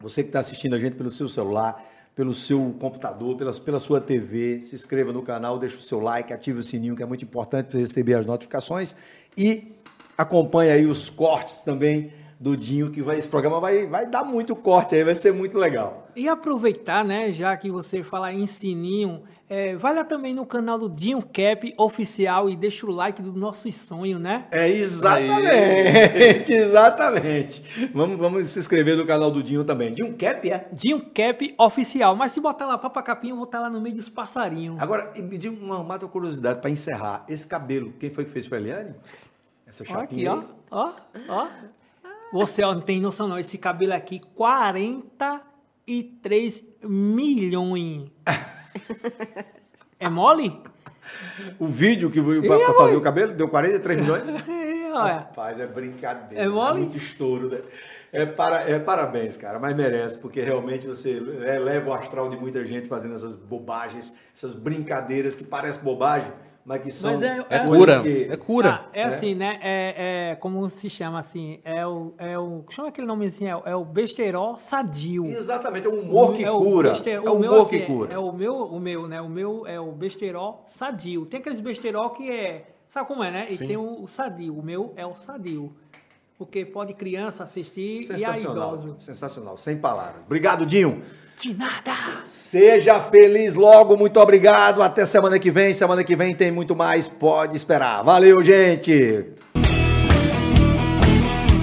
Speaker 2: você que está assistindo a gente pelo seu celular, pelo seu computador, pela, pela sua TV. Se inscreva no canal, deixa o seu like, ative o sininho, que é muito importante para receber as notificações. E acompanhe aí os cortes também do Dinho, que vai, esse programa vai, vai dar muito corte aí, vai ser muito legal.
Speaker 4: E aproveitar, né, já que você fala em sininho, é, vai lá também no canal do Dinho Cap Oficial e deixa o like do nosso sonho, né?
Speaker 2: É exatamente, exatamente. Vamos, vamos se inscrever no canal do Dinho também. Dinho Cap, é?
Speaker 4: Dinho Cap Oficial. Mas se botar lá Papa Capim, eu vou estar lá no meio dos passarinhos.
Speaker 2: Agora, me diga uma, uma curiosidade para encerrar. Esse cabelo, quem foi que fez? Foi a Eliane? Essa
Speaker 4: Ó aqui,
Speaker 2: chapinha
Speaker 4: ó.
Speaker 2: aí?
Speaker 4: Ó, ó. Você ó, não tem noção não. Esse cabelo aqui, 43 milhões. É mole?
Speaker 2: O vídeo que foi para
Speaker 4: Ih,
Speaker 2: fazer o cabelo deu 43 milhões?
Speaker 4: É.
Speaker 2: Rapaz, é brincadeira.
Speaker 4: É mole?
Speaker 2: muito estouro, né? É, para, é parabéns, cara, mas merece, porque realmente você eleva o astral de muita gente fazendo essas bobagens, essas brincadeiras que parecem bobagem, mas que são
Speaker 4: Mas é-
Speaker 3: É
Speaker 4: É
Speaker 3: cura,
Speaker 2: que-
Speaker 3: é cura.
Speaker 4: Ah, é assim, né? É, é- como se chama assim? É o. É o chama aquele nomezinho? É, o- é o besterol sadio.
Speaker 2: Exatamente, é o humor que
Speaker 4: É
Speaker 2: cura. É
Speaker 4: o
Speaker 2: o
Speaker 4: meu,
Speaker 2: humor
Speaker 4: assim,
Speaker 2: que cura.
Speaker 4: É o meu, o meu, né? O meu é o besterol sadio. Tem aqueles besterol que é. Sabe como é, né? E
Speaker 3: Sim.
Speaker 4: tem o, o sadio. O meu é o sadio. Porque pode criança assistir e a
Speaker 2: Sensacional,
Speaker 4: idoso.
Speaker 2: sensacional, sem palavras. Obrigado, Dinho.
Speaker 4: De nada!
Speaker 2: Seja feliz logo, muito obrigado. Até semana que vem. Semana que vem tem muito mais, pode esperar. Valeu, gente.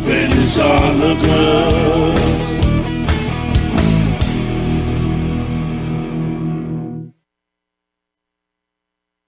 Speaker 6: Feliz.